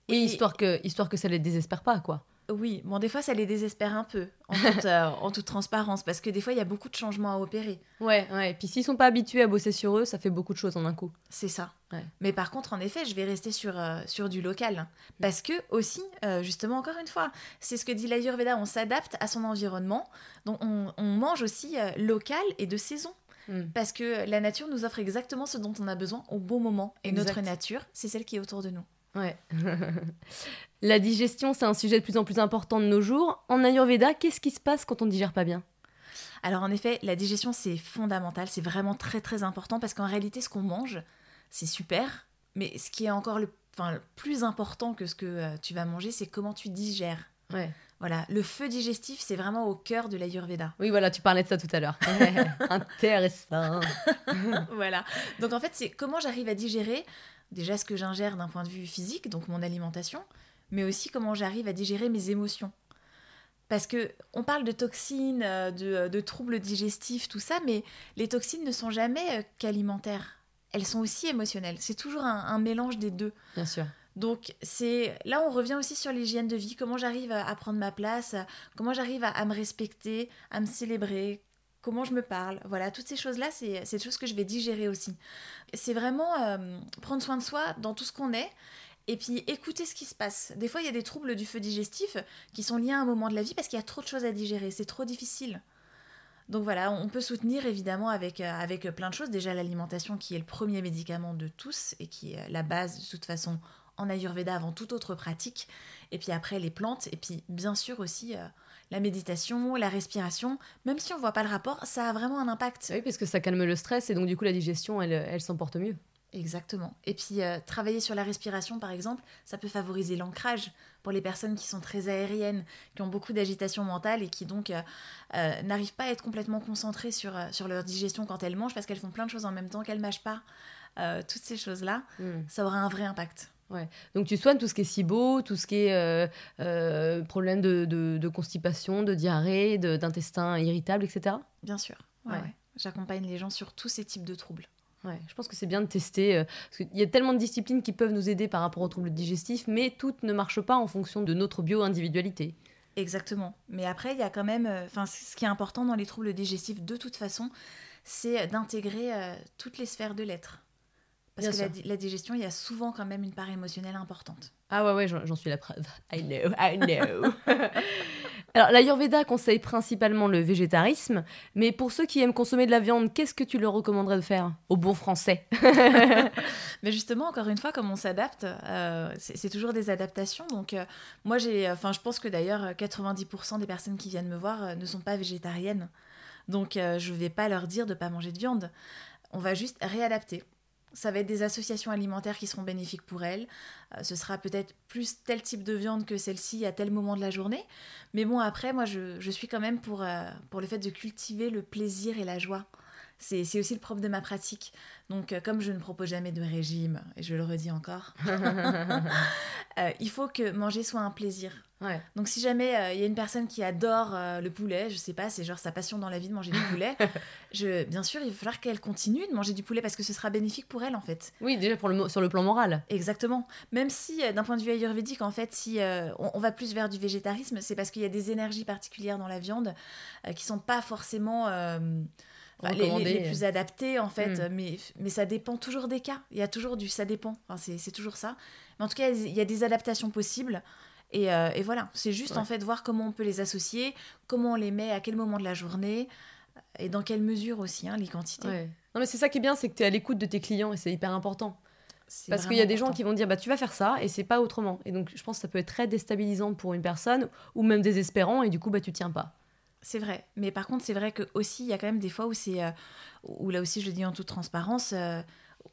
Speaker 1: Et, et histoire que histoire que ça les désespère pas quoi.
Speaker 2: Oui, bon, des fois, ça les désespère un peu, euh, en toute, transparence, parce que des fois, il y a beaucoup de changements à opérer.
Speaker 1: Ouais, ouais. Et puis, s'ils sont pas habitués à bosser sur eux, ça fait beaucoup de choses en un coup.
Speaker 2: C'est ça. Mais par contre, en effet, je vais rester sur, euh, sur du local. Parce que, aussi, euh, justement, encore une fois, c'est ce que dit l'Ayurveda, on s'adapte à son environnement. Donc, on, mange aussi local et de saison. Hmm. Parce que la nature nous offre exactement ce dont on a besoin au bon moment. Et notre nature, c'est celle qui est autour de nous.
Speaker 1: Ouais. la digestion, c'est un sujet de plus en plus important de nos jours. En Ayurveda, qu'est-ce qui se passe quand on ne digère pas bien?
Speaker 2: Alors en effet, la digestion, c'est fondamental, c'est vraiment très très important parce qu'en réalité, ce qu'on mange, c'est super, mais ce qui est encore le, enfin, plus important que ce que euh, tu vas manger, c'est comment tu digères.
Speaker 1: Ouais.
Speaker 2: Voilà, le feu digestif, c'est vraiment au cœur de l'Ayurveda.
Speaker 1: Oui, voilà, tu parlais de ça tout à l'heure. Intéressant.
Speaker 2: voilà. Donc en fait, c'est comment j'arrive à digérer déjà ce que j'ingère d'un point de vue physique, donc mon alimentation, mais aussi comment j'arrive à digérer mes émotions. Parce que on parle de toxines, euh, euh, de, troubles digestifs, tout ça, mais les toxines ne sont jamais euh, qu'alimentaires. Elles sont aussi émotionnelles. C'est toujours un, mélange des deux.
Speaker 1: Bien sûr.
Speaker 2: Donc c'est là on revient aussi sur l'hygiène de vie, comment j'arrive à, prendre ma place, comment j'arrive à, me respecter, à me célébrer, comment je me parle. Voilà, toutes ces choses-là, c'est des choses que je vais digérer aussi. C'est vraiment euh, prendre soin de soi dans tout ce qu'on est. Et puis écouter ce qui se passe. Des fois, il y a des troubles du feu digestif qui sont liés à un moment de la vie parce qu'il y a trop de choses à digérer. C'est trop difficile. Donc voilà, on peut soutenir évidemment avec, euh, avec plein de choses. Déjà l'alimentation qui est le premier médicament de tous et qui est la base de toute façon en Ayurveda avant toute autre pratique. Et puis après les plantes. Et puis bien sûr aussi euh, la méditation, la respiration, même si on voit pas le rapport, ça a vraiment un impact.
Speaker 1: Oui, parce que ça calme le stress et donc du coup la digestion, elle, elle s'emporte mieux.
Speaker 2: Exactement. Et puis euh, travailler sur la respiration, par exemple, ça peut favoriser l'ancrage pour les personnes qui sont très aériennes, qui ont beaucoup d'agitation mentale et qui donc euh, euh, n'arrivent pas à être complètement concentrées sur, sur leur digestion quand elles mangent parce qu'elles font plein de choses en même temps, qu'elles mâchent pas. toutes ces choses-là, hmm. ça aura un vrai impact.
Speaker 1: Ouais. Donc tu soignes tout ce qui est SIBO, tout ce qui est euh, euh, problème de, de, constipation, de diarrhée, d'intestin irritable, etc.
Speaker 2: Bien sûr. Ouais, J'accompagne les gens sur tous ces types de troubles.
Speaker 1: Ouais, je pense que c'est bien de tester. Euh, parce qu'il y a tellement de disciplines qui peuvent nous aider par rapport aux troubles digestifs, mais toutes ne marchent pas en fonction de notre bio-individualité.
Speaker 2: Exactement. Mais après, il y a quand même. Enfin, ce qui est important dans les troubles digestifs, de toute façon, c'est d'intégrer toutes les sphères de l'être Parce que la, la, digestion, il y a souvent quand même une part émotionnelle importante.
Speaker 1: Ah ouais, ouais, j'en suis la preuve. I know, I know. Alors, l'Ayurveda conseille principalement le végétarisme, mais pour ceux qui aiment consommer de la viande, qu'est-ce que tu leur recommanderais de faire Au bon français?
Speaker 2: mais justement, encore une fois, comme on s'adapte, euh, c'est toujours des adaptations. Donc, euh, moi, j'ai, enfin, je pense que d'ailleurs, 90% des personnes qui viennent me voir euh, ne sont pas végétariennes. Donc, je ne vais pas leur dire de ne pas manger de viande. On va juste réadapter. Ça va être des associations alimentaires qui seront bénéfiques pour elles. Euh, ce sera peut-être plus tel type de viande que celle-ci à tel moment de la journée. Mais bon, après, moi, je, suis quand même pour, euh, pour le fait de cultiver le plaisir et la joie. C'est aussi le propre de ma pratique. Donc, euh, comme je ne propose jamais de régime, et je le redis encore, il faut que manger soit un plaisir. Donc si jamais euh, il y a une personne qui adore euh, le poulet, je sais pas, c'est genre sa passion dans la vie de manger du poulet, je, bien sûr, il va falloir qu'elle continue de manger du poulet parce que ce sera bénéfique pour elle en fait.
Speaker 1: Oui, déjà pour le, sur le plan moral.
Speaker 2: Exactement. Même si euh, d'un point de vue ayurvédique, en fait, si on, va plus vers du végétarisme, c'est parce qu'il y a des énergies particulières dans la viande qui sont pas forcément... les, plus adaptées en fait, hmm. mais, mais ça dépend toujours des cas. Il y a toujours du ça dépend, enfin, c'est toujours ça. Mais en tout cas, il y a des adaptations possibles. Euh, et, voilà, c'est juste en fait voir comment on peut les associer, comment on les met, à quel moment de la journée et dans quelle mesure aussi, hein, les quantités.
Speaker 1: Non mais c'est ça qui est bien, c'est que tu es à l'écoute de tes clients et c'est hyper important. Parce qu'il y a des gens qui vont dire bah tu vas faire ça et c'est pas autrement. Et donc je pense que ça peut être très déstabilisant pour une personne ou même désespérant et du coup bah tu tiens pas.
Speaker 2: C'est vrai, mais par contre c'est vrai que aussi il y a quand même des fois où c'est euh, où là aussi je le dis en toute transparence euh,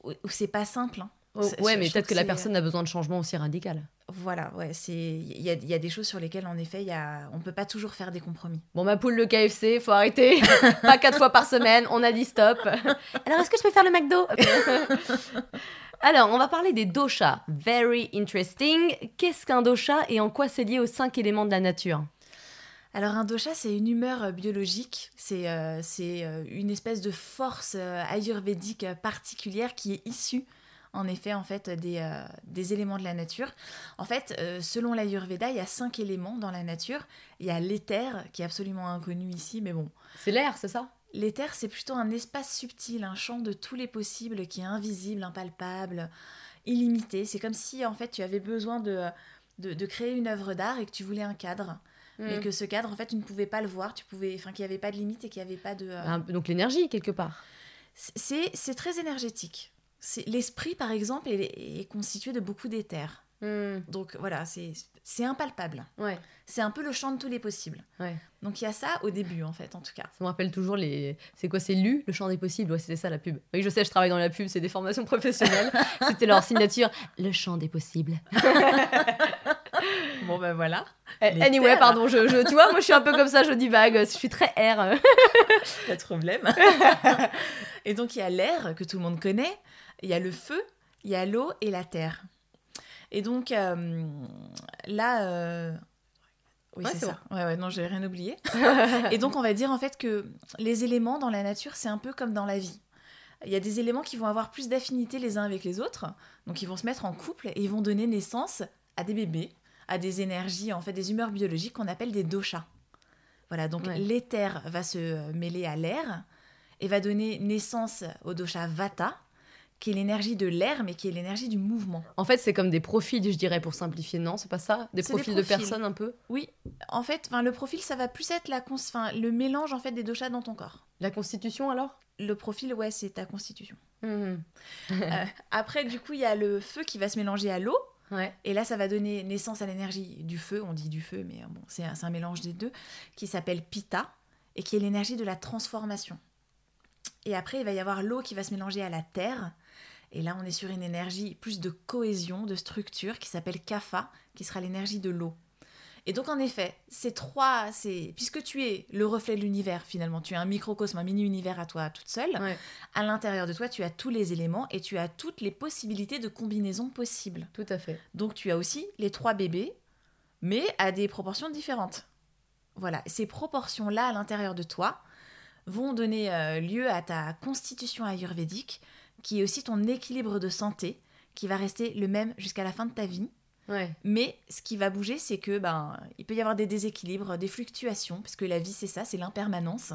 Speaker 2: où, c'est pas simple. Hein.
Speaker 1: Oh, ouais, mais peut-être que, la personne a besoin de changement aussi radical.
Speaker 2: Voilà, ouais, c'est il y a, y a, des choses sur lesquelles en effet, y a... on peut pas toujours faire des compromis.
Speaker 1: Bon, ma poule, le KFC, faut arrêter. pas quatre fois par semaine, on a dit stop. Alors, est-ce que je peux faire le McDo? Alors, on va parler des doshas. Very interesting. Qu'est-ce qu'un dosha et en quoi c'est lié aux cinq éléments de la nature?
Speaker 2: Alors un dosha, c'est une humeur biologique, c'est euh, euh, une espèce de force euh, ayurvédique particulière qui est issue en effet en fait des, euh, des éléments de la nature. En fait, euh, selon l'Ayurveda, il y a cinq éléments dans la nature. Il y a l'éther qui est absolument inconnu ici, mais bon.
Speaker 1: C'est l'air, c'est ça?
Speaker 2: L'éther, c'est plutôt un espace subtil, un champ de tous les possibles qui est invisible, impalpable, illimité. C'est comme si en fait tu avais besoin de, de, créer une œuvre d'art et que tu voulais un cadre. Mais mm. que ce cadre, en fait, tu ne pouvais pas le voir, tu pouvais, enfin, qu'il n'y avait pas de limite et qu'il n'y avait pas de.
Speaker 1: Euh, donc l'énergie quelque part.
Speaker 2: C'est très énergétique l'esprit, par exemple, est, constitué de beaucoup d'éther. Hmm. Donc voilà, c'est impalpable.
Speaker 1: Ouais.
Speaker 2: C'est un peu le champ de tous les possibles.
Speaker 1: Ouais.
Speaker 2: Donc il y a ça au début, en fait, en tout cas.
Speaker 1: Ça me rappelle toujours les. C'est quoi C'est lu, le champ des possibles Ouais, c'était ça la pub. Oui, je sais, je travaille dans la pub, c'est des formations professionnelles. c'était leur signature, le champ des possibles.
Speaker 2: bon, ben voilà.
Speaker 1: Eh, anyway, pardon, je, je, tu vois, moi je suis un peu comme ça, je dis vague, je suis très R.
Speaker 2: Pas de problème. Et donc il y a l'air que tout le monde connaît il y a le feu, il y a l'eau et la terre. Et donc euh, là, euh, oui c'est ça. Ouais ouais non j'ai rien oublié. et donc on va dire en fait que les éléments dans la nature c'est un peu comme dans la vie. Il y a des éléments qui vont avoir plus d'affinité les uns avec les autres, donc ils vont se mettre en couple et ils vont donner naissance à des bébés, à des énergies en fait des humeurs biologiques qu'on appelle des doshas. Voilà donc l'éther va se mêler à l'air et va donner naissance au dosha vata qui est l'énergie de l'air, mais qui est l'énergie du mouvement.
Speaker 1: En fait, c'est comme des profils, je dirais, pour simplifier, non C'est pas ça? Des profils, de personnes un peu?
Speaker 2: Oui. En fait, le profil, ça va plus être la le mélange en fait des doshas dans ton corps.
Speaker 1: La constitution alors?
Speaker 2: Le profil, ouais, c'est ta constitution.
Speaker 1: Mmh.
Speaker 2: Euh, après, du coup, il y a le feu qui va se mélanger à l'eau.
Speaker 1: Ouais.
Speaker 2: Et là, ça va donner naissance à l'énergie du feu, on dit du feu, mais bon, c'est un, un mélange des deux, qui s'appelle Pitta, et qui est l'énergie de la transformation. Et après, il va y avoir l'eau qui va se mélanger à la terre, et là, on est sur une énergie plus de cohésion, de structure, qui s'appelle Kapha, qui sera l'énergie de l'eau. Et donc, en effet, ces trois, c'est puisque tu es le reflet de l'univers, finalement, tu es un microcosme, un mini-univers à toi toute seule, à l'intérieur de toi, tu as tous les éléments et tu as toutes les possibilités de combinaison possibles.
Speaker 1: Tout à fait.
Speaker 2: Donc, tu as aussi les trois bébés, mais à des proportions différentes. Voilà, ces proportions-là à l'intérieur de toi vont donner euh, lieu à ta constitution ayurvédique, qui est aussi ton équilibre de santé, qui va rester le même jusqu'à la fin de ta vie. Mais ce qui va bouger, c'est que ben il peut y avoir des déséquilibres, des fluctuations, parce que la vie c'est ça, c'est l'impermanence.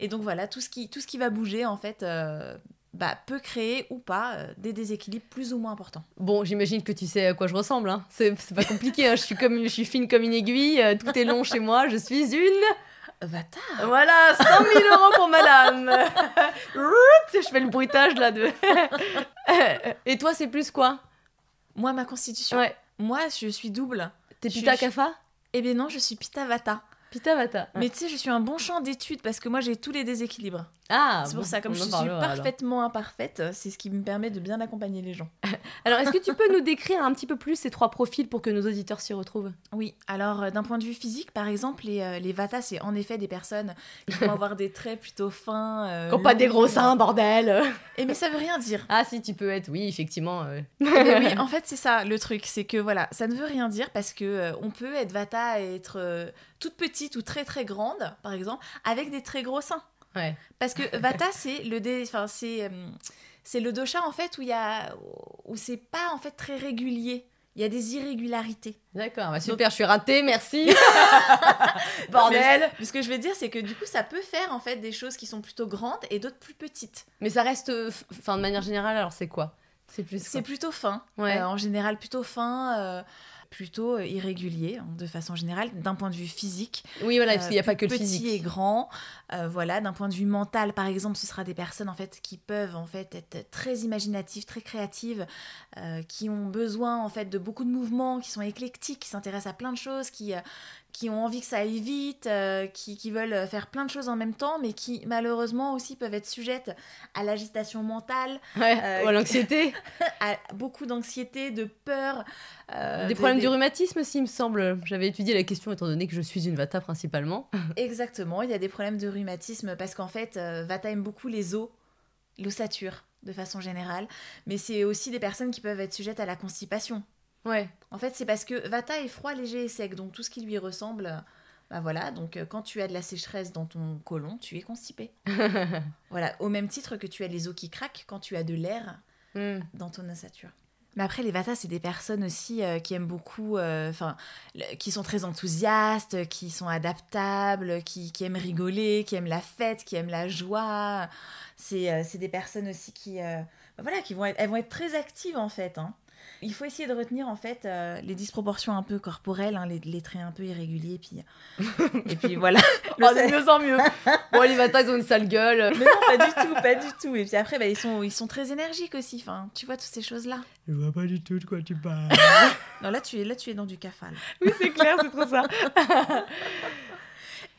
Speaker 2: Et donc voilà, tout ce qui tout ce qui va bouger en fait, euh, bah, peut créer ou pas euh, des déséquilibres plus ou moins importants.
Speaker 1: Bon, j'imagine que tu sais à quoi je ressemble. Hein. C'est c'est pas compliqué. hein. Je, suis comme, je suis fine comme une aiguille. euh, tout est long chez moi. Je suis une.
Speaker 2: Vata
Speaker 1: Voilà, 100 000 euros pour madame. Je fais le bruitage là de. Et toi, c'est plus quoi?
Speaker 2: Moi, ma constitution.
Speaker 1: Ouais.
Speaker 2: Moi, je suis double.
Speaker 1: T'es Pita
Speaker 2: suis-
Speaker 1: Kapha?
Speaker 2: Eh bien non, je suis Pitta Vata.
Speaker 1: Pita Vata.
Speaker 2: Mais tu sais, je suis un bon champ d'études parce que moi, j'ai tous les déséquilibres.
Speaker 1: Ah,
Speaker 2: c'est pour
Speaker 1: bon,
Speaker 2: ça, comme je suis
Speaker 1: parlera, alors.
Speaker 2: parfaitement imparfaite, c'est ce qui me permet de bien accompagner les gens.
Speaker 1: Alors, est-ce que tu peux nous décrire un petit peu plus ces trois profils pour que nos auditeurs s'y retrouvent?
Speaker 2: Oui, alors euh, d'un point de vue physique, par exemple, les, euh, les Vata, c'est en effet des personnes qui vont avoir des traits plutôt fins. euh,
Speaker 1: Qui ont pas des gros seins, bordel
Speaker 2: Et mais ça veut rien dire.
Speaker 1: Ah, si, tu peux être, oui, effectivement. euh.
Speaker 2: Mais oui, en fait, c'est ça le truc, c'est que voilà, ça ne veut rien dire parce que euh, on peut être Vata et être euh, toute petite ou très très grande, par exemple, avec des très gros seins.
Speaker 1: Ouais.
Speaker 2: Parce que Vata, c'est le dé... enfin, c'est euh, c'est le dosha en fait où il y a où c'est pas en fait très régulier. Il y a des irrégularités.
Speaker 1: D'accord, bah super, je suis ratée, merci. Bordel.
Speaker 2: ce ce que je veux dire, c'est que du coup, ça peut faire en fait des choses qui sont plutôt grandes et d'autres plus petites.
Speaker 1: Mais ça reste, euh, enfin, de manière générale, alors c'est quoi? C'est plus.
Speaker 2: C'est plutôt fin.
Speaker 1: Ouais.
Speaker 2: Euh, en général, plutôt fin, euh, plutôt euh, irrégulier, hein, de façon générale, d'un point de vue physique.
Speaker 1: Oui, voilà,
Speaker 2: Euh,
Speaker 1: parce qu'il n'y a pas que le
Speaker 2: petit
Speaker 1: physique.
Speaker 2: et grand. Euh, voilà, d'un point de vue mental, par exemple, ce sera des personnes en fait qui peuvent en fait être très imaginatives, très créatives, euh, qui ont besoin en fait de beaucoup de mouvements, qui sont éclectiques, qui s'intéressent à plein de choses, qui euh, qui ont envie que ça aille vite, euh, qui, qui veulent faire plein de choses en même temps, mais qui malheureusement aussi peuvent être sujettes à l'agitation mentale,
Speaker 1: Ouais,
Speaker 2: Euh,
Speaker 1: ou à l'anxiété.
Speaker 2: à beaucoup d'anxiété, de peur. euh,
Speaker 1: des
Speaker 2: de-
Speaker 1: problèmes
Speaker 2: des-
Speaker 1: du rhum,atisme aussi, il me semble. J'avais étudié la question étant donné que je suis une vata principalement.
Speaker 2: Exactement, il y a des problèmes de rhumatisme parce qu'en fait, Vata aime beaucoup les os, l'ossature de façon générale, mais c'est aussi des personnes qui peuvent être sujettes à la constipation.
Speaker 1: Ouais.
Speaker 2: En fait, c'est parce que Vata est froid, léger et sec, donc tout ce qui lui ressemble, bah voilà, donc euh, quand tu as de la sécheresse dans ton côlon, tu es constipé. Voilà, au même titre que tu as les os qui craquent quand tu as de l'air
Speaker 1: Hmm.
Speaker 2: dans ton ossature. Mais après, les Vata, c'est des personnes aussi euh, qui aiment beaucoup, euh, enfin, qui sont très enthousiastes, qui sont adaptables, qui, qui aiment rigoler, qui aiment la fête, qui aiment la joie. C'est euh, des personnes aussi qui, bah voilà, qui vont être, elles vont être très actives en fait. hein. Il faut essayer de retenir en fait euh, les disproportions un peu corporelles, hein, les, les traits un peu irréguliers, puis et puis voilà. Le-
Speaker 1: Oh, de mieux en mieux. bon, les vatas, ils ont une sale gueule.
Speaker 2: Mais non, pas du tout, pas du tout. Et puis après, bah, ils sont, ils sont très énergiques aussi. Enfin, tu vois toutes ces choses-là.
Speaker 1: Je vois pas du tout de quoi tu parles.
Speaker 2: Non, là, tu es, là, tu es dans du cafal.
Speaker 1: oui, c'est clair, c'est trop ça.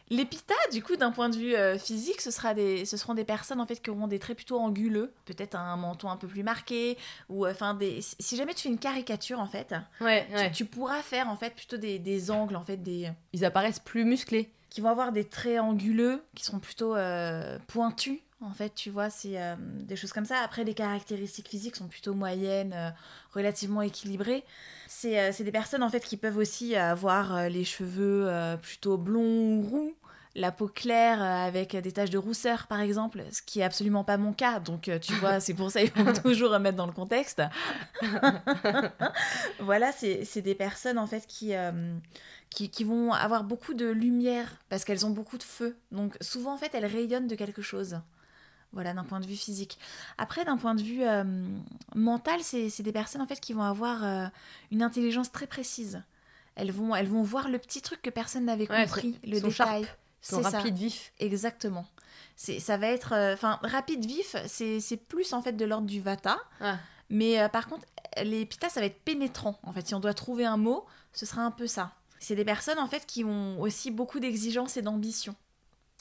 Speaker 2: Les pitas, du coup, d'un point de vue euh, physique, ce, sera des, ce seront des personnes en fait qui auront des traits plutôt anguleux, peut-être un menton un peu plus marqué, ou euh, enfin des. Si jamais tu fais une caricature en fait,
Speaker 1: Ouais,
Speaker 2: tu-
Speaker 1: ouais.
Speaker 2: tu, pourras faire en fait plutôt des, des angles en fait des
Speaker 1: Ils apparaissent plus musclés.
Speaker 2: qui vont avoir des traits anguleux, qui seront plutôt euh, pointus. En fait, tu vois, c'est euh, des choses comme ça. Après, les caractéristiques physiques sont plutôt moyennes, euh, relativement équilibrées. C'est euh, c'est des personnes en fait qui peuvent aussi avoir les cheveux plutôt blonds ou roux, la peau claire avec des taches de rousseur par exemple, ce qui est absolument pas mon cas. Donc, tu vois, c'est pour ça qu'il faut toujours remettre dans le contexte. voilà, c'est c'est des personnes en fait qui, qui, qui vont avoir beaucoup de lumière parce qu'elles ont beaucoup de feu. Donc souvent en fait elles rayonnent de quelque chose. Voilà, d'un point de vue physique. Après, d'un point de vue euh, mental, c'est des personnes en fait qui vont avoir euh, une intelligence très précise. Elles vont, elles vont voir le petit truc que personne n'avait
Speaker 1: Ouais,
Speaker 2: compris, le détail. C'est ça.
Speaker 1: rapides, vifs.
Speaker 2: Exactement. C'est, ça va être, euh, enfin, rapide, vif. C'est, c'est plus en fait de l'ordre du vata.
Speaker 1: Ah.
Speaker 2: Mais par contre, les pitas, ça va être pénétrant. En fait, si on doit trouver un mot, ce sera un peu ça. C'est des personnes en fait qui ont aussi beaucoup d'exigences et d'ambition.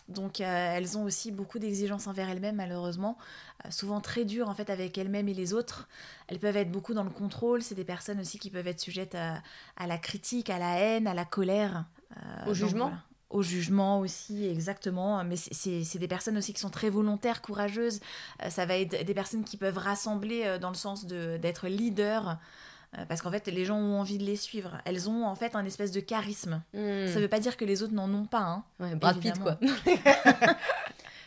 Speaker 2: Donc euh, elles ont aussi beaucoup d'exigences envers elles-mêmes malheureusement, Euh, souvent très dures en fait avec elles-mêmes et les autres. Elles peuvent être beaucoup dans le contrôle. C'est des personnes aussi qui peuvent être sujettes à, à la critique, à la haine, à la colère, Euh,
Speaker 1: Au
Speaker 2: donc,
Speaker 1: jugement
Speaker 2: voilà. Au jugement aussi, exactement. Mais c'est- des personnes aussi qui sont très volontaires, courageuses. Ça va être des personnes qui peuvent rassembler dans le sens d'être leader. Euh, Parce qu'en fait, les gens ont envie de les suivre. Elles ont en fait un espèce de charisme.
Speaker 1: Hmm.
Speaker 2: Ça veut pas dire que les autres n'en ont pas. Hein.
Speaker 1: Ouais, Brad Pitt, quoi.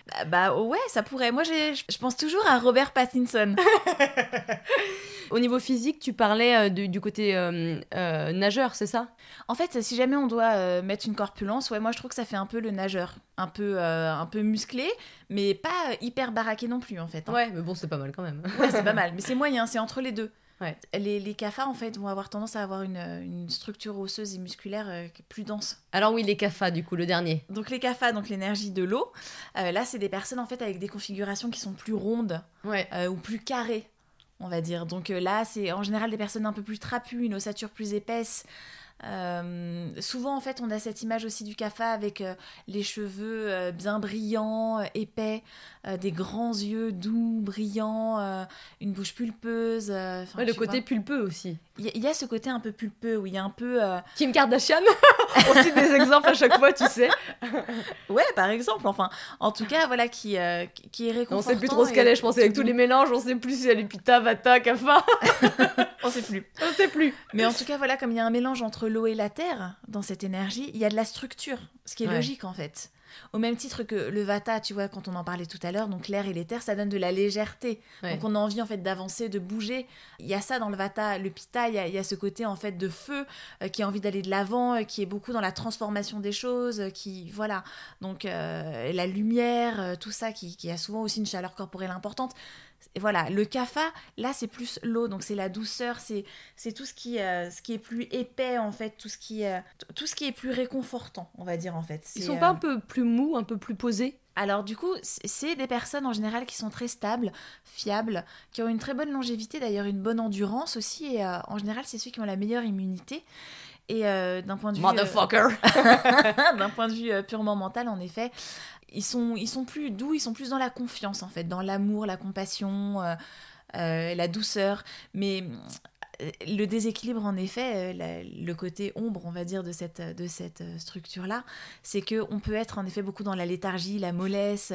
Speaker 2: Bah, bah, ouais, ça pourrait. Moi, je pense toujours à Robert Pattinson.
Speaker 1: Au niveau physique, tu parlais euh, du, du côté euh, euh, nageur, c'est ça?
Speaker 2: En fait, si jamais on doit mettre une corpulence, ouais, moi je trouve que ça fait un peu le nageur. Un peu, un peu musclé, mais pas hyper baraqué non plus en fait. hein.
Speaker 1: Ouais, mais bon, c'est pas mal quand même.
Speaker 2: Ouais, c'est pas mal, mais c'est moyen, c'est entre les deux.
Speaker 1: Ouais.
Speaker 2: Les, les cafards, en fait, vont avoir tendance à avoir une, une structure osseuse et musculaire euh, plus dense.
Speaker 1: Alors oui, les CAFA, du coup, le dernier.
Speaker 2: Donc les CAFA, donc l'énergie de l'eau, euh, là, c'est des personnes, en fait, avec des configurations qui sont plus rondes
Speaker 1: Ouais.
Speaker 2: euh, ou plus carrées, on va dire. Donc là, c'est en général des personnes un peu plus trapues, une ossature plus épaisse. Euh, souvent, en fait, on a cette image aussi du CAFA avec euh, les cheveux euh, bien brillants, épais, des grands yeux doux, brillants, une bouche pulpeuse.
Speaker 1: Ouais, le côté
Speaker 2: vois.
Speaker 1: pulpeux aussi.
Speaker 2: Il y, a- il y a ce côté un peu pulpeux où il y a un peu.
Speaker 1: Kim Kardashian Aussi des exemples à chaque fois, tu sais.
Speaker 2: Ouais, par exemple, enfin, en tout cas, voilà, qui, qui- est
Speaker 1: On
Speaker 2: réconfortant.
Speaker 1: sait plus trop ce qu'elle est, je pensais, avec tous les mélanges, on sait plus si elle est pita, vata, kafa.
Speaker 2: On sait plus.
Speaker 1: on sait plus.
Speaker 2: Mais en tout cas, voilà, comme il y a un mélange entre l'eau et la terre dans cette énergie, il y a de la structure, ce qui est
Speaker 1: Ouais.
Speaker 2: logique en fait. Au même titre que le vata, tu vois, quand on en parlait tout à l'heure, donc l'air et les terres, ça donne de la légèreté.
Speaker 1: Ouais.
Speaker 2: Donc on a envie en fait d'avancer, de bouger. Il y a ça dans le vata, le pitta, il y a, il y a ce côté en fait de feu euh, qui a envie d'aller de l'avant, euh, qui est beaucoup dans la transformation des choses, euh, qui voilà. Donc la lumière, tout ça, qui, qui a souvent aussi une chaleur corporelle importante. Voilà, le kapha, là c'est plus l'eau, donc c'est la douceur, c'est tout ce qui, euh, ce qui est plus épais en fait, tout ce qui, euh, tout ce qui est plus réconfortant, on va dire en fait.
Speaker 1: Ils sont
Speaker 2: euh,
Speaker 1: pas un peu plus mous, un peu plus posés?
Speaker 2: Alors du coup, c'est des personnes en général qui sont très stables, fiables, qui ont une très bonne longévité, d'ailleurs une bonne endurance aussi, et euh, en général c'est ceux qui ont la meilleure immunité. Et euh, d'un point de vue, euh,
Speaker 1: Motherfucker
Speaker 2: d'un point de vue euh, purement mental, en effet, ils sont, ils sont plus doux, ils sont plus dans la confiance en fait, dans l'amour, la compassion, euh, euh, la douceur. Mais euh, le déséquilibre, en effet, la- le côté ombre, on va dire, de cette, de cette structure-là, c'est que on peut être en effet beaucoup dans la léthargie, la mollesse,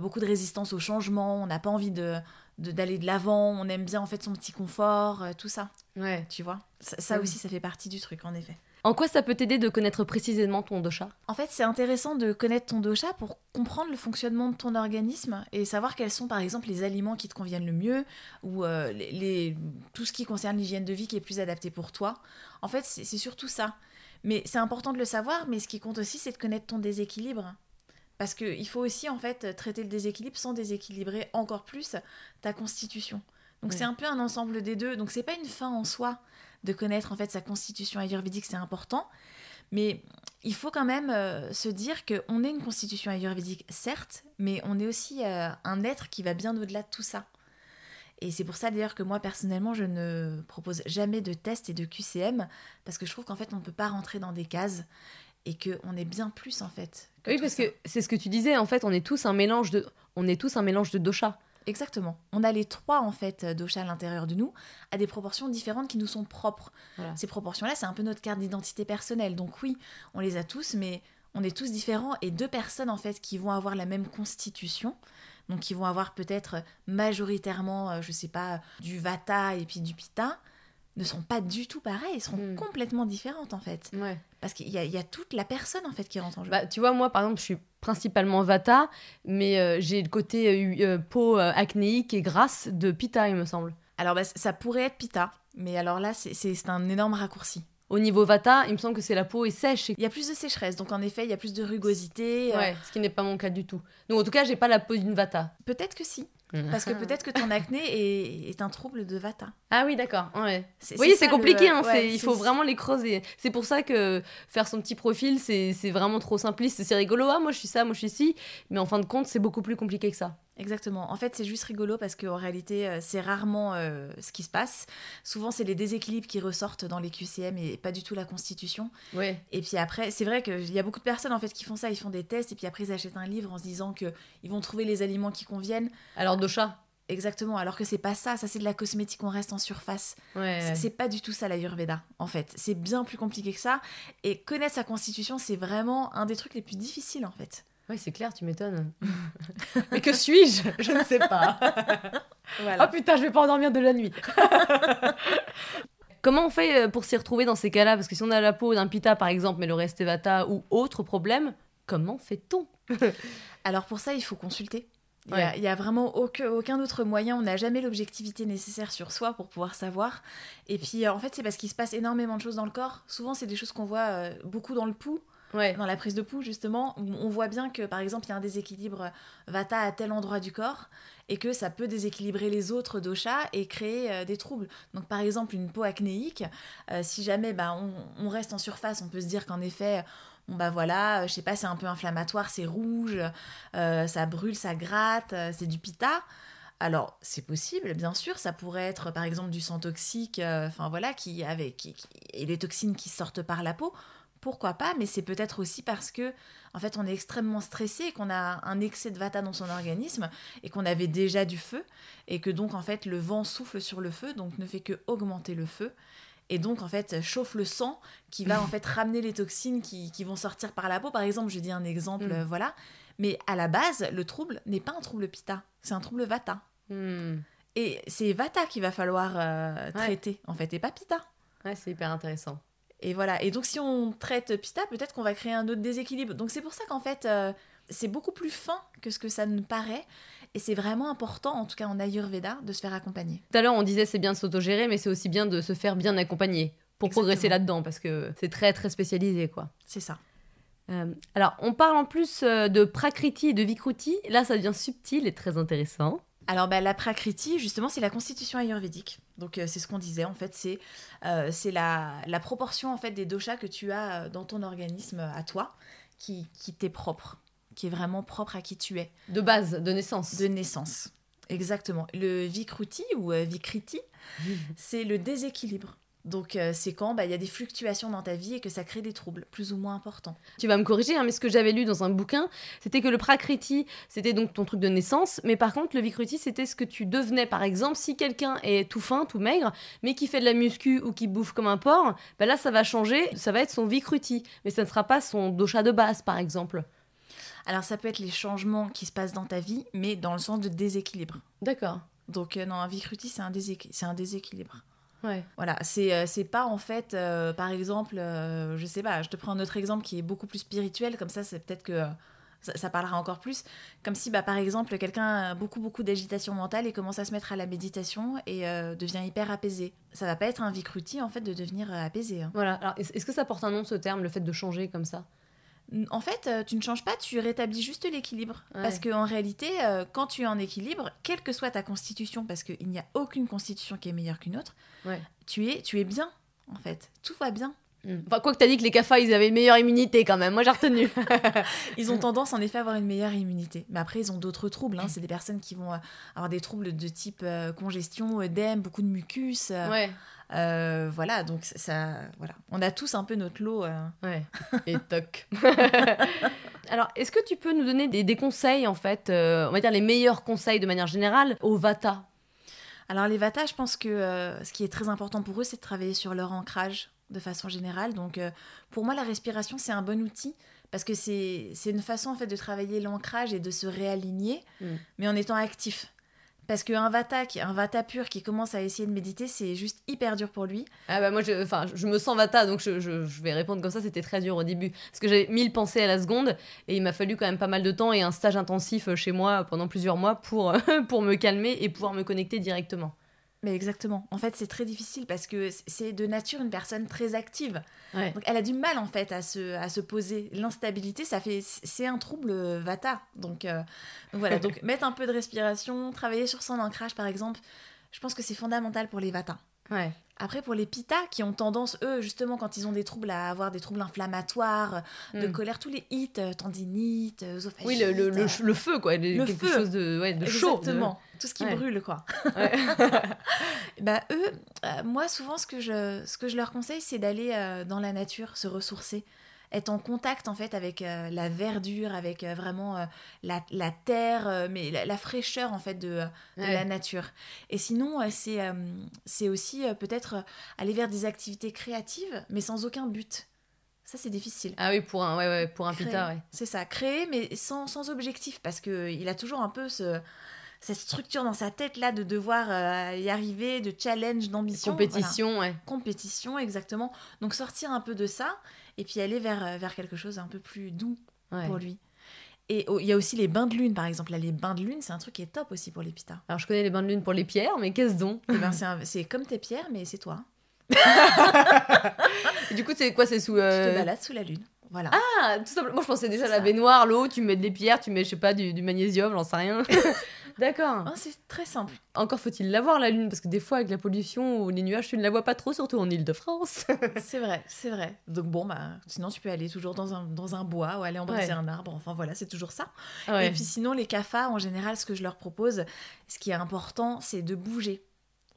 Speaker 2: beaucoup de résistance au changement. On n'a pas envie de d'aller de l'avant, on aime bien en fait son petit confort, tout ça,
Speaker 1: Ouais.
Speaker 2: tu vois? Ça, ça
Speaker 1: Mm.
Speaker 2: aussi, ça fait partie du truc, en effet.
Speaker 1: En quoi ça peut t'aider de connaître précisément ton dosha?
Speaker 2: En fait, c'est intéressant de connaître ton dosha pour comprendre le fonctionnement de ton organisme et savoir quels sont, par exemple, les aliments qui te conviennent le mieux ou euh, les, les- tout ce qui concerne l'hygiène de vie qui est plus adapté pour toi. En fait, c'est surtout ça. Mais c'est important de le savoir, mais ce qui compte aussi, c'est de connaître ton déséquilibre. Parce qu'il faut aussi, en fait, traiter le déséquilibre sans déséquilibrer encore plus ta constitution. Donc
Speaker 1: Ouais.
Speaker 2: c'est un peu un ensemble des deux. Donc c'est pas une fin en soi de connaître en fait sa constitution ayurvédique, c'est important. Mais il faut quand même euh, se dire qu'on est une constitution ayurvédique, certes, mais on est aussi euh, un être qui va bien au-delà de tout ça. Et c'est pour ça d'ailleurs que moi personnellement je ne propose jamais de test et de QCM parce que je trouve qu'en fait on ne peut pas rentrer dans des cases et qu'on est bien plus en fait.
Speaker 1: Oui, parce
Speaker 2: ça.
Speaker 1: que c'est ce que tu disais, en fait, on est tous un mélange de, on est tous un mélange de dosha.
Speaker 2: Exactement. On a les trois en fait doshas à l'intérieur de nous à des proportions différentes qui nous sont propres.
Speaker 1: Voilà.
Speaker 2: Ces proportions-là, c'est un peu notre carte d'identité personnelle. Donc oui, on les a tous, mais on est tous différents et deux personnes en fait qui vont avoir la même constitution. Donc qui vont avoir peut-être majoritairement, euh, je sais pas, du vata et puis du pitta, ne sont pas du tout pareils, ils seront
Speaker 1: Hmm.
Speaker 2: complètement différentes en fait.
Speaker 1: Ouais.
Speaker 2: Parce qu'il y, y a toute la personne en fait qui rentre en jeu.
Speaker 1: Bah, tu vois, moi, par exemple, je suis principalement vata, mais euh, j'ai le côté euh, euh, peau euh, acnéique et grasse de pitta, il me semble.
Speaker 2: Alors bah, ça pourrait être pitta, mais alors là c'est- un énorme raccourci.
Speaker 1: Au niveau vata, il me semble que c'est la peau est sèche.
Speaker 2: Il y a plus de sécheresse, donc en effet, il y a plus de rugosité.
Speaker 1: Ouais, ce qui n'est pas mon cas du tout. Donc, en tout cas, j'ai pas la peau d'une vata.
Speaker 2: Peut-être que si, parce que peut-être que ton acné est, est un trouble de vata.
Speaker 1: Ah oui, d'accord. Ouais. Oui, c'est compliqué,
Speaker 2: le-
Speaker 1: hein,
Speaker 2: ouais,
Speaker 1: il faut vraiment les creuser. C'est pour ça que faire son petit profil, c'est c'est vraiment trop simpliste. C'est rigolo, ah, moi je suis ça, moi je suis ci, mais en fin de compte, c'est beaucoup plus compliqué que ça.
Speaker 2: Exactement. En fait, c'est juste rigolo parce qu'en réalité, euh, c'est rarement euh, ce qui se passe. Souvent, c'est les déséquilibres qui ressortent dans les QCM et pas du tout la constitution.
Speaker 1: Ouais.
Speaker 2: Et puis après, c'est vrai qu'il y a beaucoup de personnes en fait qui font ça, ils font des tests et puis après ils achètent un livre en se disant que ils vont trouver les aliments qui conviennent.
Speaker 1: Alors, dosha
Speaker 2: Exactement. Alors que c'est pas ça. Ça c'est de la cosmétique. On reste en surface.
Speaker 1: Ouais.
Speaker 2: C'est- C'est pas du tout ça l'Ayurveda, en fait. C'est bien plus compliqué que ça. Et connaître sa constitution, c'est vraiment un des trucs les plus difficiles, en fait.
Speaker 1: Ouais, c'est clair, tu m'étonnes. mais que suis-je? Je ne sais pas.
Speaker 2: Voilà.
Speaker 1: Oh putain, je vais pas endormir de la nuit. Comment on fait euh, pour s'y retrouver dans ces cas-là? Parce que si on a la peau d'un pita par exemple, mais le reste est vata ou autre problème, comment fait-on?
Speaker 2: Alors pour ça, il faut consulter. Il n'y a vraiment aucun, aucun autre moyen. On n'a jamais l'objectivité nécessaire sur soi pour pouvoir savoir. Et puis, euh, en fait, c'est parce qu'il se passe énormément de choses dans le corps. Souvent, c'est des choses qu'on voit euh, beaucoup dans le pouls. Dans la prise de pouls, justement, on voit bien que, par exemple, il y a un déséquilibre Vata à tel endroit du corps et que ça peut déséquilibrer les autres doshas et créer euh, des troubles. Donc, par exemple, une peau acnéique, euh, si jamais bah, on, reste en surface, on peut se dire qu'en effet, bon bah voilà, euh, je sais pas, c'est un peu inflammatoire, c'est rouge, euh, ça brûle, ça gratte, euh, c'est du pita. Alors, c'est possible, bien sûr, ça pourrait être par exemple du sang toxique, euh, enfin voilà, qui avec et les toxines qui sortent par la peau. Pourquoi pas Mais c'est peut-être aussi parce que, en fait, on est extrêmement stressé, et qu'on a un excès de vata dans son organisme et qu'on avait déjà du feu et que donc en fait le vent souffle sur le feu, donc ne fait que augmenter le feu et donc en fait chauffe le sang qui va en fait ramener les toxines qui, qui vont sortir par la peau. Par exemple, je dis un exemple,
Speaker 1: Mm.
Speaker 2: euh, voilà. Mais à la base, le trouble n'est pas un trouble pitta, c'est un trouble vata.
Speaker 1: Hmm.
Speaker 2: Et c'est vata qu'il va falloir euh, traiter en fait, et pas pitta.
Speaker 1: Ouais, c'est hyper intéressant.
Speaker 2: Et voilà. Et donc, si on traite Pitta, peut-être qu'on va créer un autre déséquilibre. Donc, c'est pour ça qu'en fait, euh, c'est beaucoup plus fin que ce que ça ne paraît. Et c'est vraiment important, en tout cas en Ayurveda, de se faire accompagner.
Speaker 1: Tout à l'heure, on disait c'est bien de s'autogérer, mais c'est aussi bien de se faire bien accompagner pour
Speaker 2: Exactement.
Speaker 1: progresser là-dedans, parce que c'est très très spécialisé, quoi.
Speaker 2: C'est ça.
Speaker 1: Euh, alors, on parle en plus euh, de Prakriti et de Vikruti. Là, ça devient subtil et très intéressant.
Speaker 2: Alors, bah, la Prakriti, justement, c'est la constitution ayurvédique. Donc, euh, c'est ce qu'on disait. En fait, c'est euh, la, la proportion en fait, des doshas que tu as euh, dans ton organisme à toi qui, qui t'est propre, qui est vraiment propre à qui tu es.
Speaker 1: De base, de naissance.
Speaker 2: de naissance. Exactement. Le vikruti ou euh, vikriti, c'est le déséquilibre. Donc euh, c'est quand bah, il y a des fluctuations dans ta vie et que ça crée des troubles plus ou moins importants.
Speaker 1: Tu vas me corriger, hein, mais ce que j'avais lu dans un bouquin, c'était que le Prakriti, c'était donc ton truc de naissance, mais par contre, le Vikruti, c'était ce que tu devenais. Par exemple, si quelqu'un est tout fin, tout maigre, mais qui fait de la muscu ou qui bouffe comme un porc, bah là, ça va changer, ça va être son Vikruti, mais ça ne sera pas son dosha de base, par exemple.
Speaker 2: Alors ça peut être les changements qui se passent dans ta vie, mais dans le sens de déséquilibre.
Speaker 1: D'accord.
Speaker 2: Donc euh, non, un vikruti, c'est un, déséqu- un déséquilibre.
Speaker 1: Ouais.
Speaker 2: Voilà, c'est euh, c'est pas en fait, euh, par exemple, euh, je sais pas, je te prends un autre exemple qui est beaucoup plus spirituel, comme ça, c'est peut-être que euh, ça, ça parlera encore plus. Comme si, bah, par exemple, quelqu'un a beaucoup, beaucoup d'agitation mentale et commence à se mettre à la méditation et devient hyper apaisé. Ça va pas être un vikruti, en fait, de devenir apaisé. hein.
Speaker 1: Voilà. Alors, est- est-ce que ça porte un nom, ce terme, le fait de changer comme ça?
Speaker 2: En fait, euh, tu ne changes pas, tu rétablis juste l'équilibre.
Speaker 1: Ouais.
Speaker 2: Parce qu'en réalité, euh, quand tu es en équilibre, quelle que soit ta constitution, parce qu'il n'y a aucune constitution qui est meilleure qu'une autre,
Speaker 1: Ouais.
Speaker 2: tu, es, tu es bien, en fait. Tout va bien.
Speaker 1: Hmm. Enfin, quoi que t'as dit que les Kafa, ils avaient une meilleure immunité quand même. Moi, j'ai retenu.
Speaker 2: Ils ont tendance en effet à avoir une meilleure immunité. Mais après, ils ont d'autres troubles. hein. C'est des personnes qui vont euh, avoir des troubles de type euh, congestion, œdème, beaucoup de mucus. euh,
Speaker 1: ouais.
Speaker 2: Euh, voilà, donc ça- voilà. On a tous un peu notre lot. euh.
Speaker 1: Ouais, et toc. Alors, est-ce que tu peux nous donner des, des conseils, en fait, euh, on va dire les meilleurs conseils de manière générale, au Vata?
Speaker 2: Alors les Vata, je pense que ce qui est très important pour eux, c'est de travailler sur leur ancrage de façon générale. Donc pour moi, la respiration, c'est un bon outil parce que c'est c'est une façon en fait de travailler l'ancrage et de se réaligner,
Speaker 1: Mm.
Speaker 2: mais en étant actif. Parce qu'un Vata, un Vata pur qui commence à essayer de méditer, c'est juste hyper dur pour lui.
Speaker 1: Ah bah moi, je, enfin, je me sens Vata, donc je, vais répondre comme ça, c'était très dur au début. Parce que j'avais mille pensées à la seconde, et il m'a fallu quand même pas mal de temps et un stage intensif chez moi pendant plusieurs mois pour, pour me calmer et pouvoir me connecter directement.
Speaker 2: Mais exactement. En fait, c'est très difficile parce que c'est de nature une personne très active.
Speaker 1: Ouais.
Speaker 2: Donc elle a du mal en fait à se, à se poser. L'instabilité, ça fait c'est un trouble euh, vata. Donc, euh, donc voilà, donc mettre un peu de respiration, travailler sur son ancrage par exemple, je pense que c'est fondamental pour les vata.
Speaker 1: Ouais.
Speaker 2: Après pour les pitta qui ont tendance eux justement quand ils ont des troubles à avoir des troubles inflammatoires, de
Speaker 1: Mm.
Speaker 2: colère, tous les hits, euh, tendinites, euh, œsophagites.
Speaker 1: Oui, le, le, le, le feu, quoi.
Speaker 2: Le
Speaker 1: quelque
Speaker 2: feu.
Speaker 1: chose de, ouais, de chaud. de-
Speaker 2: Exactement. Tout ce qui
Speaker 1: Ouais.
Speaker 2: brûle, quoi.
Speaker 1: Ouais.
Speaker 2: bah, eux, euh, moi, souvent, ce que je, ce que je leur conseille, c'est d'aller euh, dans la nature, se ressourcer. Être en contact, en fait, avec euh, la verdure, avec euh, vraiment euh, la, la terre, mais la, la fraîcheur, en fait, de, de
Speaker 1: Ouais.
Speaker 2: la nature. Et sinon, c'est c'est aussi peut-être aller vers des activités créatives, mais sans aucun but. Ça, c'est difficile.
Speaker 1: Ah oui, pour un, ouais, ouais, pour un
Speaker 2: Créer.
Speaker 1: pita, ouais.
Speaker 2: C'est ça, créer, mais sans, sans objectif, parce qu'il a toujours un peu ce, cette structure dans sa tête là de devoir euh, y arriver, de challenge, d'ambition. voilà.
Speaker 1: Compétition, ouais.
Speaker 2: Compétition, exactement. Donc sortir un peu de ça, et puis aller vers, euh, vers quelque chose un peu plus doux
Speaker 1: ouais.
Speaker 2: pour lui. Et oh, il y a aussi les bains de lune, par exemple. Là, les bains de lune, c'est un truc qui est top aussi pour les pitas.
Speaker 1: Alors, je connais les bains de lune pour les pierres, mais qu'est-ce donc
Speaker 2: Eh ben, c'est comme tes pierres, mais c'est toi.
Speaker 1: Du coup, c'est quoi C'est sous.
Speaker 2: Tu
Speaker 1: euh,
Speaker 2: te balades sous la lune. Voilà.
Speaker 1: Ah, tout simplement. Moi, je pensais déjà à la
Speaker 2: ça.
Speaker 1: baignoire, l'eau, tu mets des pierres, tu mets, je sais pas, du, du magnésium, j'en sais rien. D'accord.
Speaker 2: Hein, c'est très simple.
Speaker 1: Encore faut-il la voir, la lune, parce que des fois, avec la pollution ou les nuages, tu ne la vois pas trop, surtout en Ile-de-France.
Speaker 2: C'est vrai, c'est vrai. Donc bon, bah, sinon tu peux aller toujours dans un, dans un bois ou aller embrasser
Speaker 1: Ouais.
Speaker 2: un arbre. Enfin voilà, c'est toujours ça.
Speaker 1: Ouais.
Speaker 2: Et puis sinon, les CAFA, en général, ce que je leur propose, ce qui est important, c'est de bouger.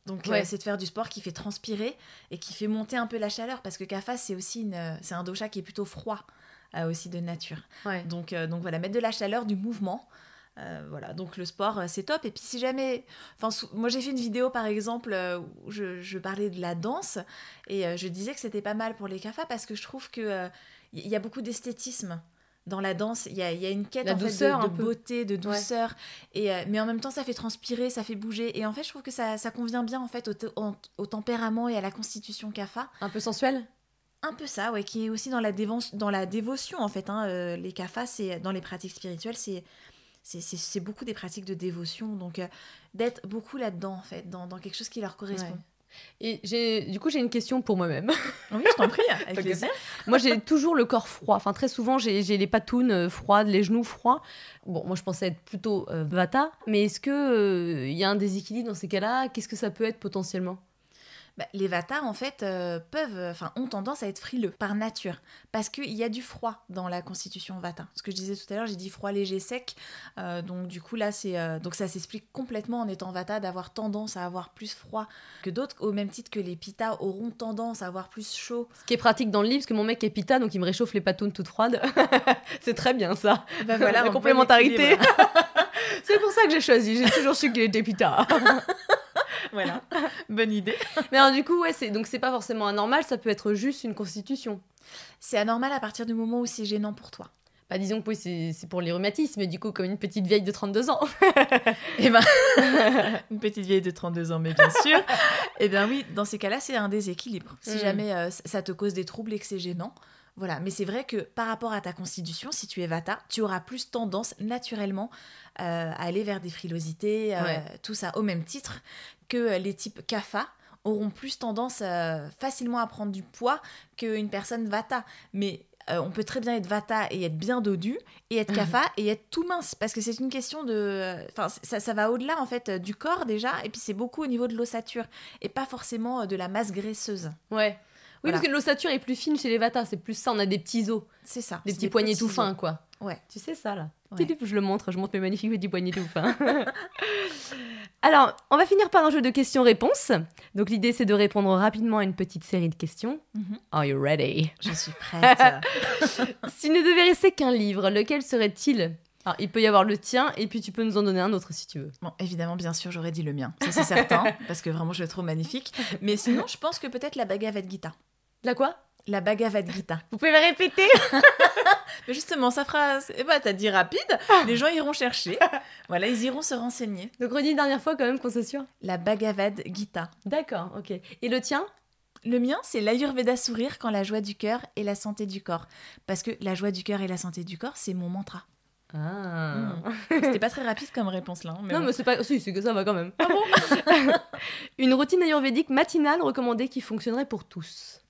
Speaker 2: Donc euh, c'est de faire du sport qui fait transpirer et qui fait monter un peu la chaleur parce que CAFA, c'est aussi une, euh, c'est un dosha qui est plutôt froid euh, aussi de nature.
Speaker 1: Ouais.
Speaker 2: Donc, euh, donc voilà, mettre de la chaleur, du mouvement. Euh, voilà, donc le sport, euh, c'est top. Et puis si jamais... Enfin, moi j'ai fait une vidéo par exemple euh, où je, je parlais de la danse et je disais que c'était pas mal pour les CAFA parce que je trouve que euh, il y a beaucoup d'esthétisme dans la danse. Il y y a une quête
Speaker 1: La
Speaker 2: en fait, de-
Speaker 1: douceur,
Speaker 2: de,
Speaker 1: un peu.
Speaker 2: beauté, de douceur. Et, euh, mais en même temps, ça fait transpirer, ça fait bouger. Et en fait, je trouve que ça, ça convient bien en fait au, au- au tempérament et à la constitution CAFA.
Speaker 1: Un peu sensuel?
Speaker 2: Un peu ça, ouais, qui est aussi dans la, dévo- dans la dévotion, en fait. hein. Euh, les kafas, c'est dans les pratiques spirituelles, c'est c'est- c'est c'est beaucoup des pratiques de dévotion. Donc, euh, d'être beaucoup là-dedans, en fait, dans, dans quelque chose qui leur correspond.
Speaker 1: Ouais. Et j'ai, du coup, j'ai une question pour moi-même.
Speaker 2: Oui, je t'en prie, avec plaisir.
Speaker 1: moi, j'ai toujours le corps froid. Enfin, très souvent, j'ai, les patounes euh, froides, les genoux froids. Bon, moi, je pensais être plutôt euh, vata. Mais est-ce que il y a un déséquilibre dans ces cas-là? Qu'est-ce que ça peut être potentiellement?
Speaker 2: Bah, les vatas, en fait, euh, peuvent, enfin, ont tendance à être frileux par nature, parce qu'il y a du froid dans la constitution vata. Ce que je disais tout à l'heure, j'ai dit froid léger sec, euh, donc du coup là, c'est euh, donc ça s'explique complètement en étant vata d'avoir tendance à avoir plus froid que d'autres, au même titre que les pitas auront tendance à avoir plus chaud.
Speaker 1: Ce qui est pratique dans le lit, parce que mon mec est pita, donc il me réchauffe les patounes toutes froides. c'est très bien ça.
Speaker 2: Bah
Speaker 1: La
Speaker 2: on
Speaker 1: complémentarité. C'est pour ça que j'ai choisi. J'ai toujours su qu'il était pita.
Speaker 2: voilà, bonne idée.
Speaker 1: Mais alors, du coup, ouais, c'est donc c'est pas forcément anormal. Ça peut être juste une constitution.
Speaker 2: C'est anormal à partir du moment où c'est gênant pour toi.
Speaker 1: Bah, disons que oui, c'est c'est pour les rhumatismes, mais du coup, comme une petite vieille de 32 ans.
Speaker 2: Eh ben, une petite vieille de 32 ans, mais bien sûr. Eh bien oui, dans ces cas-là, c'est un déséquilibre. Si
Speaker 1: Mm.
Speaker 2: jamais euh, ça te cause des troubles et que c'est gênant, voilà. Mais c'est vrai que par rapport à ta constitution, si tu es Vata, tu auras plus tendance naturellement euh, à aller vers des frilosités, euh,
Speaker 1: Ouais.
Speaker 2: tout ça, au même titre que euh, les types Kapha auront plus tendance euh, facilement à prendre du poids qu'une personne Vata. Mais euh, on peut très bien être Vata et être bien dodu, et être Kapha et être tout mince, parce que c'est une question de... Enfin, ça, ça va au-delà, en fait, du corps déjà, et puis c'est beaucoup au niveau de l'ossature, et pas forcément de la masse graisseuse.
Speaker 1: Ouais. Oui,
Speaker 2: Voilà.
Speaker 1: parce que l'ossature est plus fine chez les vatas. C'est plus ça. On a des petits os,
Speaker 2: C'est ça.
Speaker 1: des petits poignets tout
Speaker 2: os.
Speaker 1: fins, quoi.
Speaker 2: Ouais.
Speaker 1: Tu sais ça, là
Speaker 2: Ouais.
Speaker 1: Je le montre. Je montre mes magnifiques petits poignets tout fins. Alors, on va finir par un jeu de questions-réponses. Donc, l'idée, c'est de répondre rapidement à une petite série de questions.
Speaker 2: Mhm.
Speaker 1: Are you ready?
Speaker 2: Je suis prête.
Speaker 1: S'il ne devait rester qu'un livre, lequel serait-il? Alors, il peut y avoir le tien, et puis tu peux nous en donner un autre si tu veux.
Speaker 2: bon, évidemment, bien sûr, j'aurais dit le mien. Ça, c'est certain, parce que vraiment, je le trouve magnifique. Mais sinon, je pense que peut-être la Bhagavad Gita.
Speaker 1: La quoi?
Speaker 2: La Bhagavad Gita.
Speaker 1: Vous pouvez me répéter
Speaker 2: Mais justement, sa phrase, eh ben, t'as dit rapide, les gens iront chercher. Voilà, ils iront se renseigner.
Speaker 1: Donc, redis une dernière fois quand même qu'on soit sûr.
Speaker 2: La Bhagavad Gita.
Speaker 1: D'accord, ok. Et le tien?
Speaker 2: Le mien, c'est l'Ayurveda sourire quand la joie du cœur et la santé du corps. Parce que la joie du cœur et la santé du corps, c'est mon mantra.
Speaker 1: Ah.
Speaker 2: C'était pas très rapide comme réponse là. hein, mais
Speaker 1: non,
Speaker 2: bon.
Speaker 1: mais c'est pas. Si, c'est que ça va quand même. Une routine ayurvédique matinale recommandée qui fonctionnerait pour tous.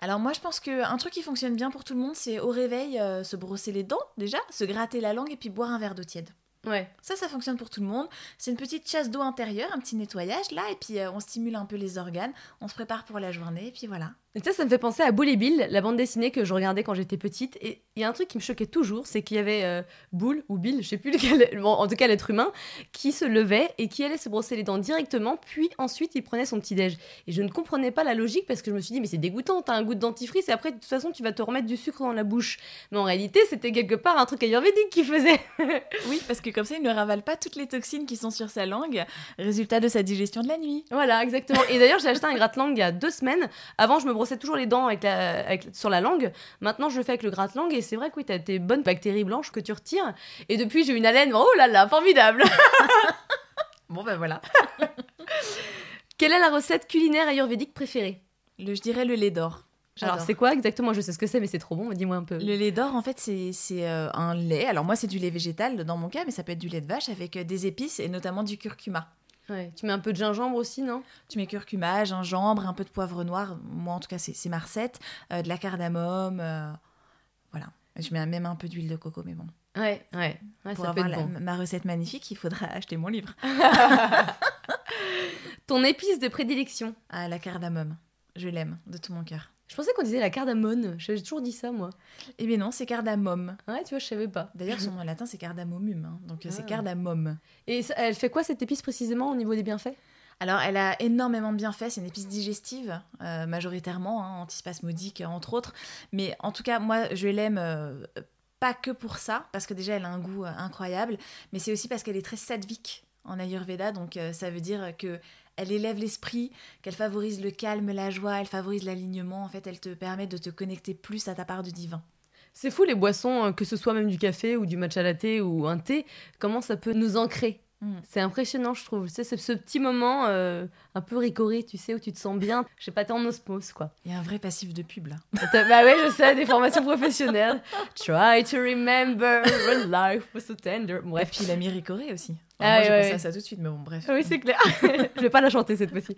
Speaker 2: Alors moi, je pense qu'un truc qui fonctionne bien pour tout le monde, c'est au réveil euh, se brosser les dents déjà, se gratter la langue et puis boire un verre d'eau tiède.
Speaker 1: Ouais.
Speaker 2: Ça, ça fonctionne pour tout le monde. C'est une petite chasse d'eau intérieure, un petit nettoyage là, et puis euh, on stimule un peu les organes, on se prépare pour la journée, et puis voilà.
Speaker 1: Et sais, ça me fait penser à Boule et Bill, la bande dessinée que je regardais quand j'étais petite. Et il y a un truc qui me choquait toujours, c'est qu'il y avait euh, Boule ou Bill, je sais plus lequel, bon, en tout cas l'être humain, qui se levait et qui allait se brosser les dents directement, puis ensuite il prenait son petit déj. Et je ne comprenais pas la logique parce que je me suis dit, mais c'est dégoûtant, t'as un goût de dentifrice et après de toute façon tu vas te remettre du sucre dans la bouche. Mais en réalité, c'était quelque part un truc ayurvédique qu'il faisait.
Speaker 2: Oui, parce que comme ça, il ne ravale pas toutes les toxines qui sont sur sa langue, résultat de sa digestion de la nuit.
Speaker 1: Voilà, exactement. Et d'ailleurs, j'ai acheté un gratte-langue il y a deux semaines. Avant, je me brossais toujours les dents avec la, avec- sur la langue. Maintenant, je le fais avec le gratte-langue. Et c'est vrai que oui, t'as tes bonnes bactéries blanches que tu retires. Et depuis, j'ai une haleine. Oh là là, formidable
Speaker 2: Bon ben voilà.
Speaker 1: Quelle est la recette culinaire ayurvédique préférée?
Speaker 2: Le, je dirais le lait d'or.
Speaker 1: Alors c'est quoi exactement? Je sais ce que c'est, mais c'est trop bon. Dis-moi un peu.
Speaker 2: Le lait d'or, en fait, c'est c'est, euh, un lait. Alors moi, c'est du lait végétal dans mon cas, mais ça peut être du lait de vache avec euh, des épices et notamment du curcuma.
Speaker 1: Ouais. Tu mets un peu de gingembre aussi, non?
Speaker 2: Tu mets curcuma, gingembre, un peu de poivre noir. Moi, en tout cas, c'est ma recette. euh, de la cardamome. euh, voilà. Je mets même un peu d'huile de coco, mais bon.
Speaker 1: Ouais, ouais. ouais
Speaker 2: Pour
Speaker 1: ça peut
Speaker 2: avoir
Speaker 1: être
Speaker 2: la-
Speaker 1: bon.
Speaker 2: ma recette magnifique, il faudra acheter mon livre.
Speaker 1: Ton épice de prédilection?
Speaker 2: Ah, la cardamome. Je l'aime de tout mon cœur.
Speaker 1: Je pensais qu'on disait la cardamone. J'ai toujours dit ça, moi.
Speaker 2: Eh bien non, c'est cardamome.
Speaker 1: Ouais, tu vois, je savais pas.
Speaker 2: D'ailleurs, son nom latin, c'est cardamomum. hein. Donc, c'est
Speaker 1: Ah.
Speaker 2: cardamome.
Speaker 1: Et ça- elle fait quoi cette épice précisément au niveau des bienfaits?
Speaker 2: Alors, elle a énormément de bienfaits. C'est une épice digestive, euh, majoritairement, hein, antispasmodique, entre autres. Mais en tout cas, moi, je l'aime euh, pas que pour ça, parce que déjà, elle a un goût euh, incroyable, mais c'est aussi parce qu'elle est très sattvique en Ayurveda. Donc, ça veut dire que elle élève l'esprit, qu'elle favorise le calme, la joie, elle favorise l'alignement. En fait, elle te permet de te connecter plus à ta part du divin.
Speaker 1: C'est fou les boissons, euh, que ce soit même du café ou du matcha latte ou un thé, comment ça peut nous ancrer?
Speaker 2: Mm.
Speaker 1: C'est impressionnant, je trouve. C'est ce, ce petit moment euh, un peu ricoré, tu sais, où tu te sens bien. Je sais pas, t'es en osmose, quoi.
Speaker 2: Il y a un vrai passif de pub, là.
Speaker 1: Bah ouais, je sais, des formations professionnelles. Try to remember when life was so tender.
Speaker 2: Et
Speaker 1: Bref.
Speaker 2: puis, il a mis Ricoré aussi.
Speaker 1: Ah
Speaker 2: moi,
Speaker 1: ouais,
Speaker 2: j'ai
Speaker 1: ouais,
Speaker 2: pensé
Speaker 1: ouais.
Speaker 2: à ça tout de suite, mais bon, bref.
Speaker 1: Oui, c'est clair. je vais pas la chanter cette fois-ci.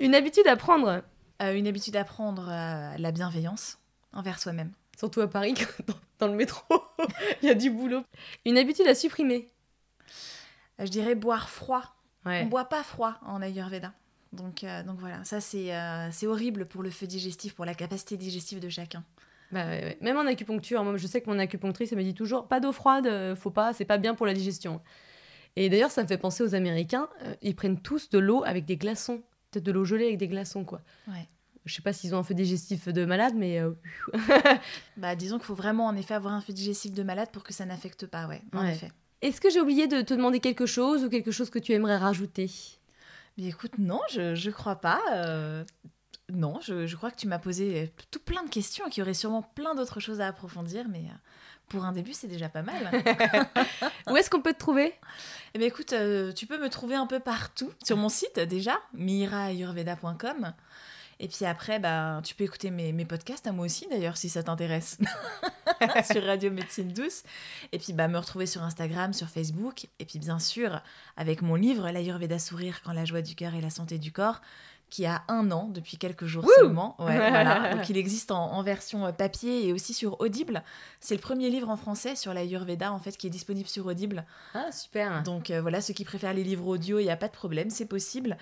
Speaker 1: Une habitude à prendre,
Speaker 2: Euh, une habitude à prendre euh, la bienveillance envers soi-même.
Speaker 1: surtout à Paris, dans, dans le métro, il y a du boulot. Une habitude à supprimer.
Speaker 2: Je dirais boire froid.
Speaker 1: Ouais.
Speaker 2: On boit pas froid en Ayurveda. Donc, euh, donc voilà, ça c'est euh, c'est horrible pour le feu digestif, pour la capacité digestive de chacun.
Speaker 1: Bah ouais, ouais. Même en acupuncture, moi je sais que mon acupunctrice elle me dit toujours pas d'eau froide, euh, faut pas, c'est pas bien pour la digestion. Et d'ailleurs ça me fait penser aux Américains, ils prennent tous de l'eau avec des glaçons, peut-être de l'eau gelée avec des glaçons quoi.
Speaker 2: Ouais.
Speaker 1: Je sais pas s'ils ont un feu digestif de malade, mais euh,
Speaker 2: Bah, disons qu'il faut vraiment en effet avoir un feu digestif de malade pour que ça n'affecte pas, ouais, en effet.
Speaker 1: Est-ce que j'ai oublié de te demander quelque chose ou quelque chose que tu aimerais rajouter?
Speaker 2: Mais écoute, non, je, je crois pas. euh, Non, je, je crois que tu m'as posé tout plein de questions et qu'il y aurait sûrement plein d'autres choses à approfondir, mais euh, pour un début, c'est déjà pas mal.
Speaker 1: Où est-ce qu'on peut te trouver?
Speaker 2: Eh bien, écoute, euh, tu peux me trouver un peu partout sur mon site déjà, miraayurveda.com. Et puis après, bah, tu peux écouter mes, mes podcasts, à moi aussi d'ailleurs, si ça t'intéresse, sur Radio Médecine Douce. Et puis bah, me retrouver sur Instagram, sur Facebook. Et puis bien sûr, avec mon livre, L'Ayurveda Sourire quand la joie du cœur et la santé du corps, qui a un an depuis quelques jours
Speaker 1: Wouh
Speaker 2: seulement. Ouais, voilà. Donc il existe en, en version euh, papier et aussi sur Audible. C'est le premier livre en français sur l'Ayurveda en fait qui est disponible sur Audible.
Speaker 1: Ah super.
Speaker 2: Donc euh, voilà, ceux qui préfèrent les livres audio, il n'y a pas de problème, c'est possible.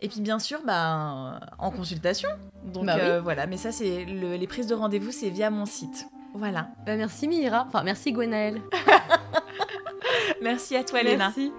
Speaker 2: Et puis bien sûr, bah, en consultation. Donc
Speaker 1: Bah oui.
Speaker 2: euh, voilà, mais ça, c'est le- les prises de rendez-vous, c'est via mon site. Voilà.
Speaker 1: Bah, merci Mira, enfin merci Gwenaëlle.
Speaker 2: Merci à toi, Léna.
Speaker 1: Merci.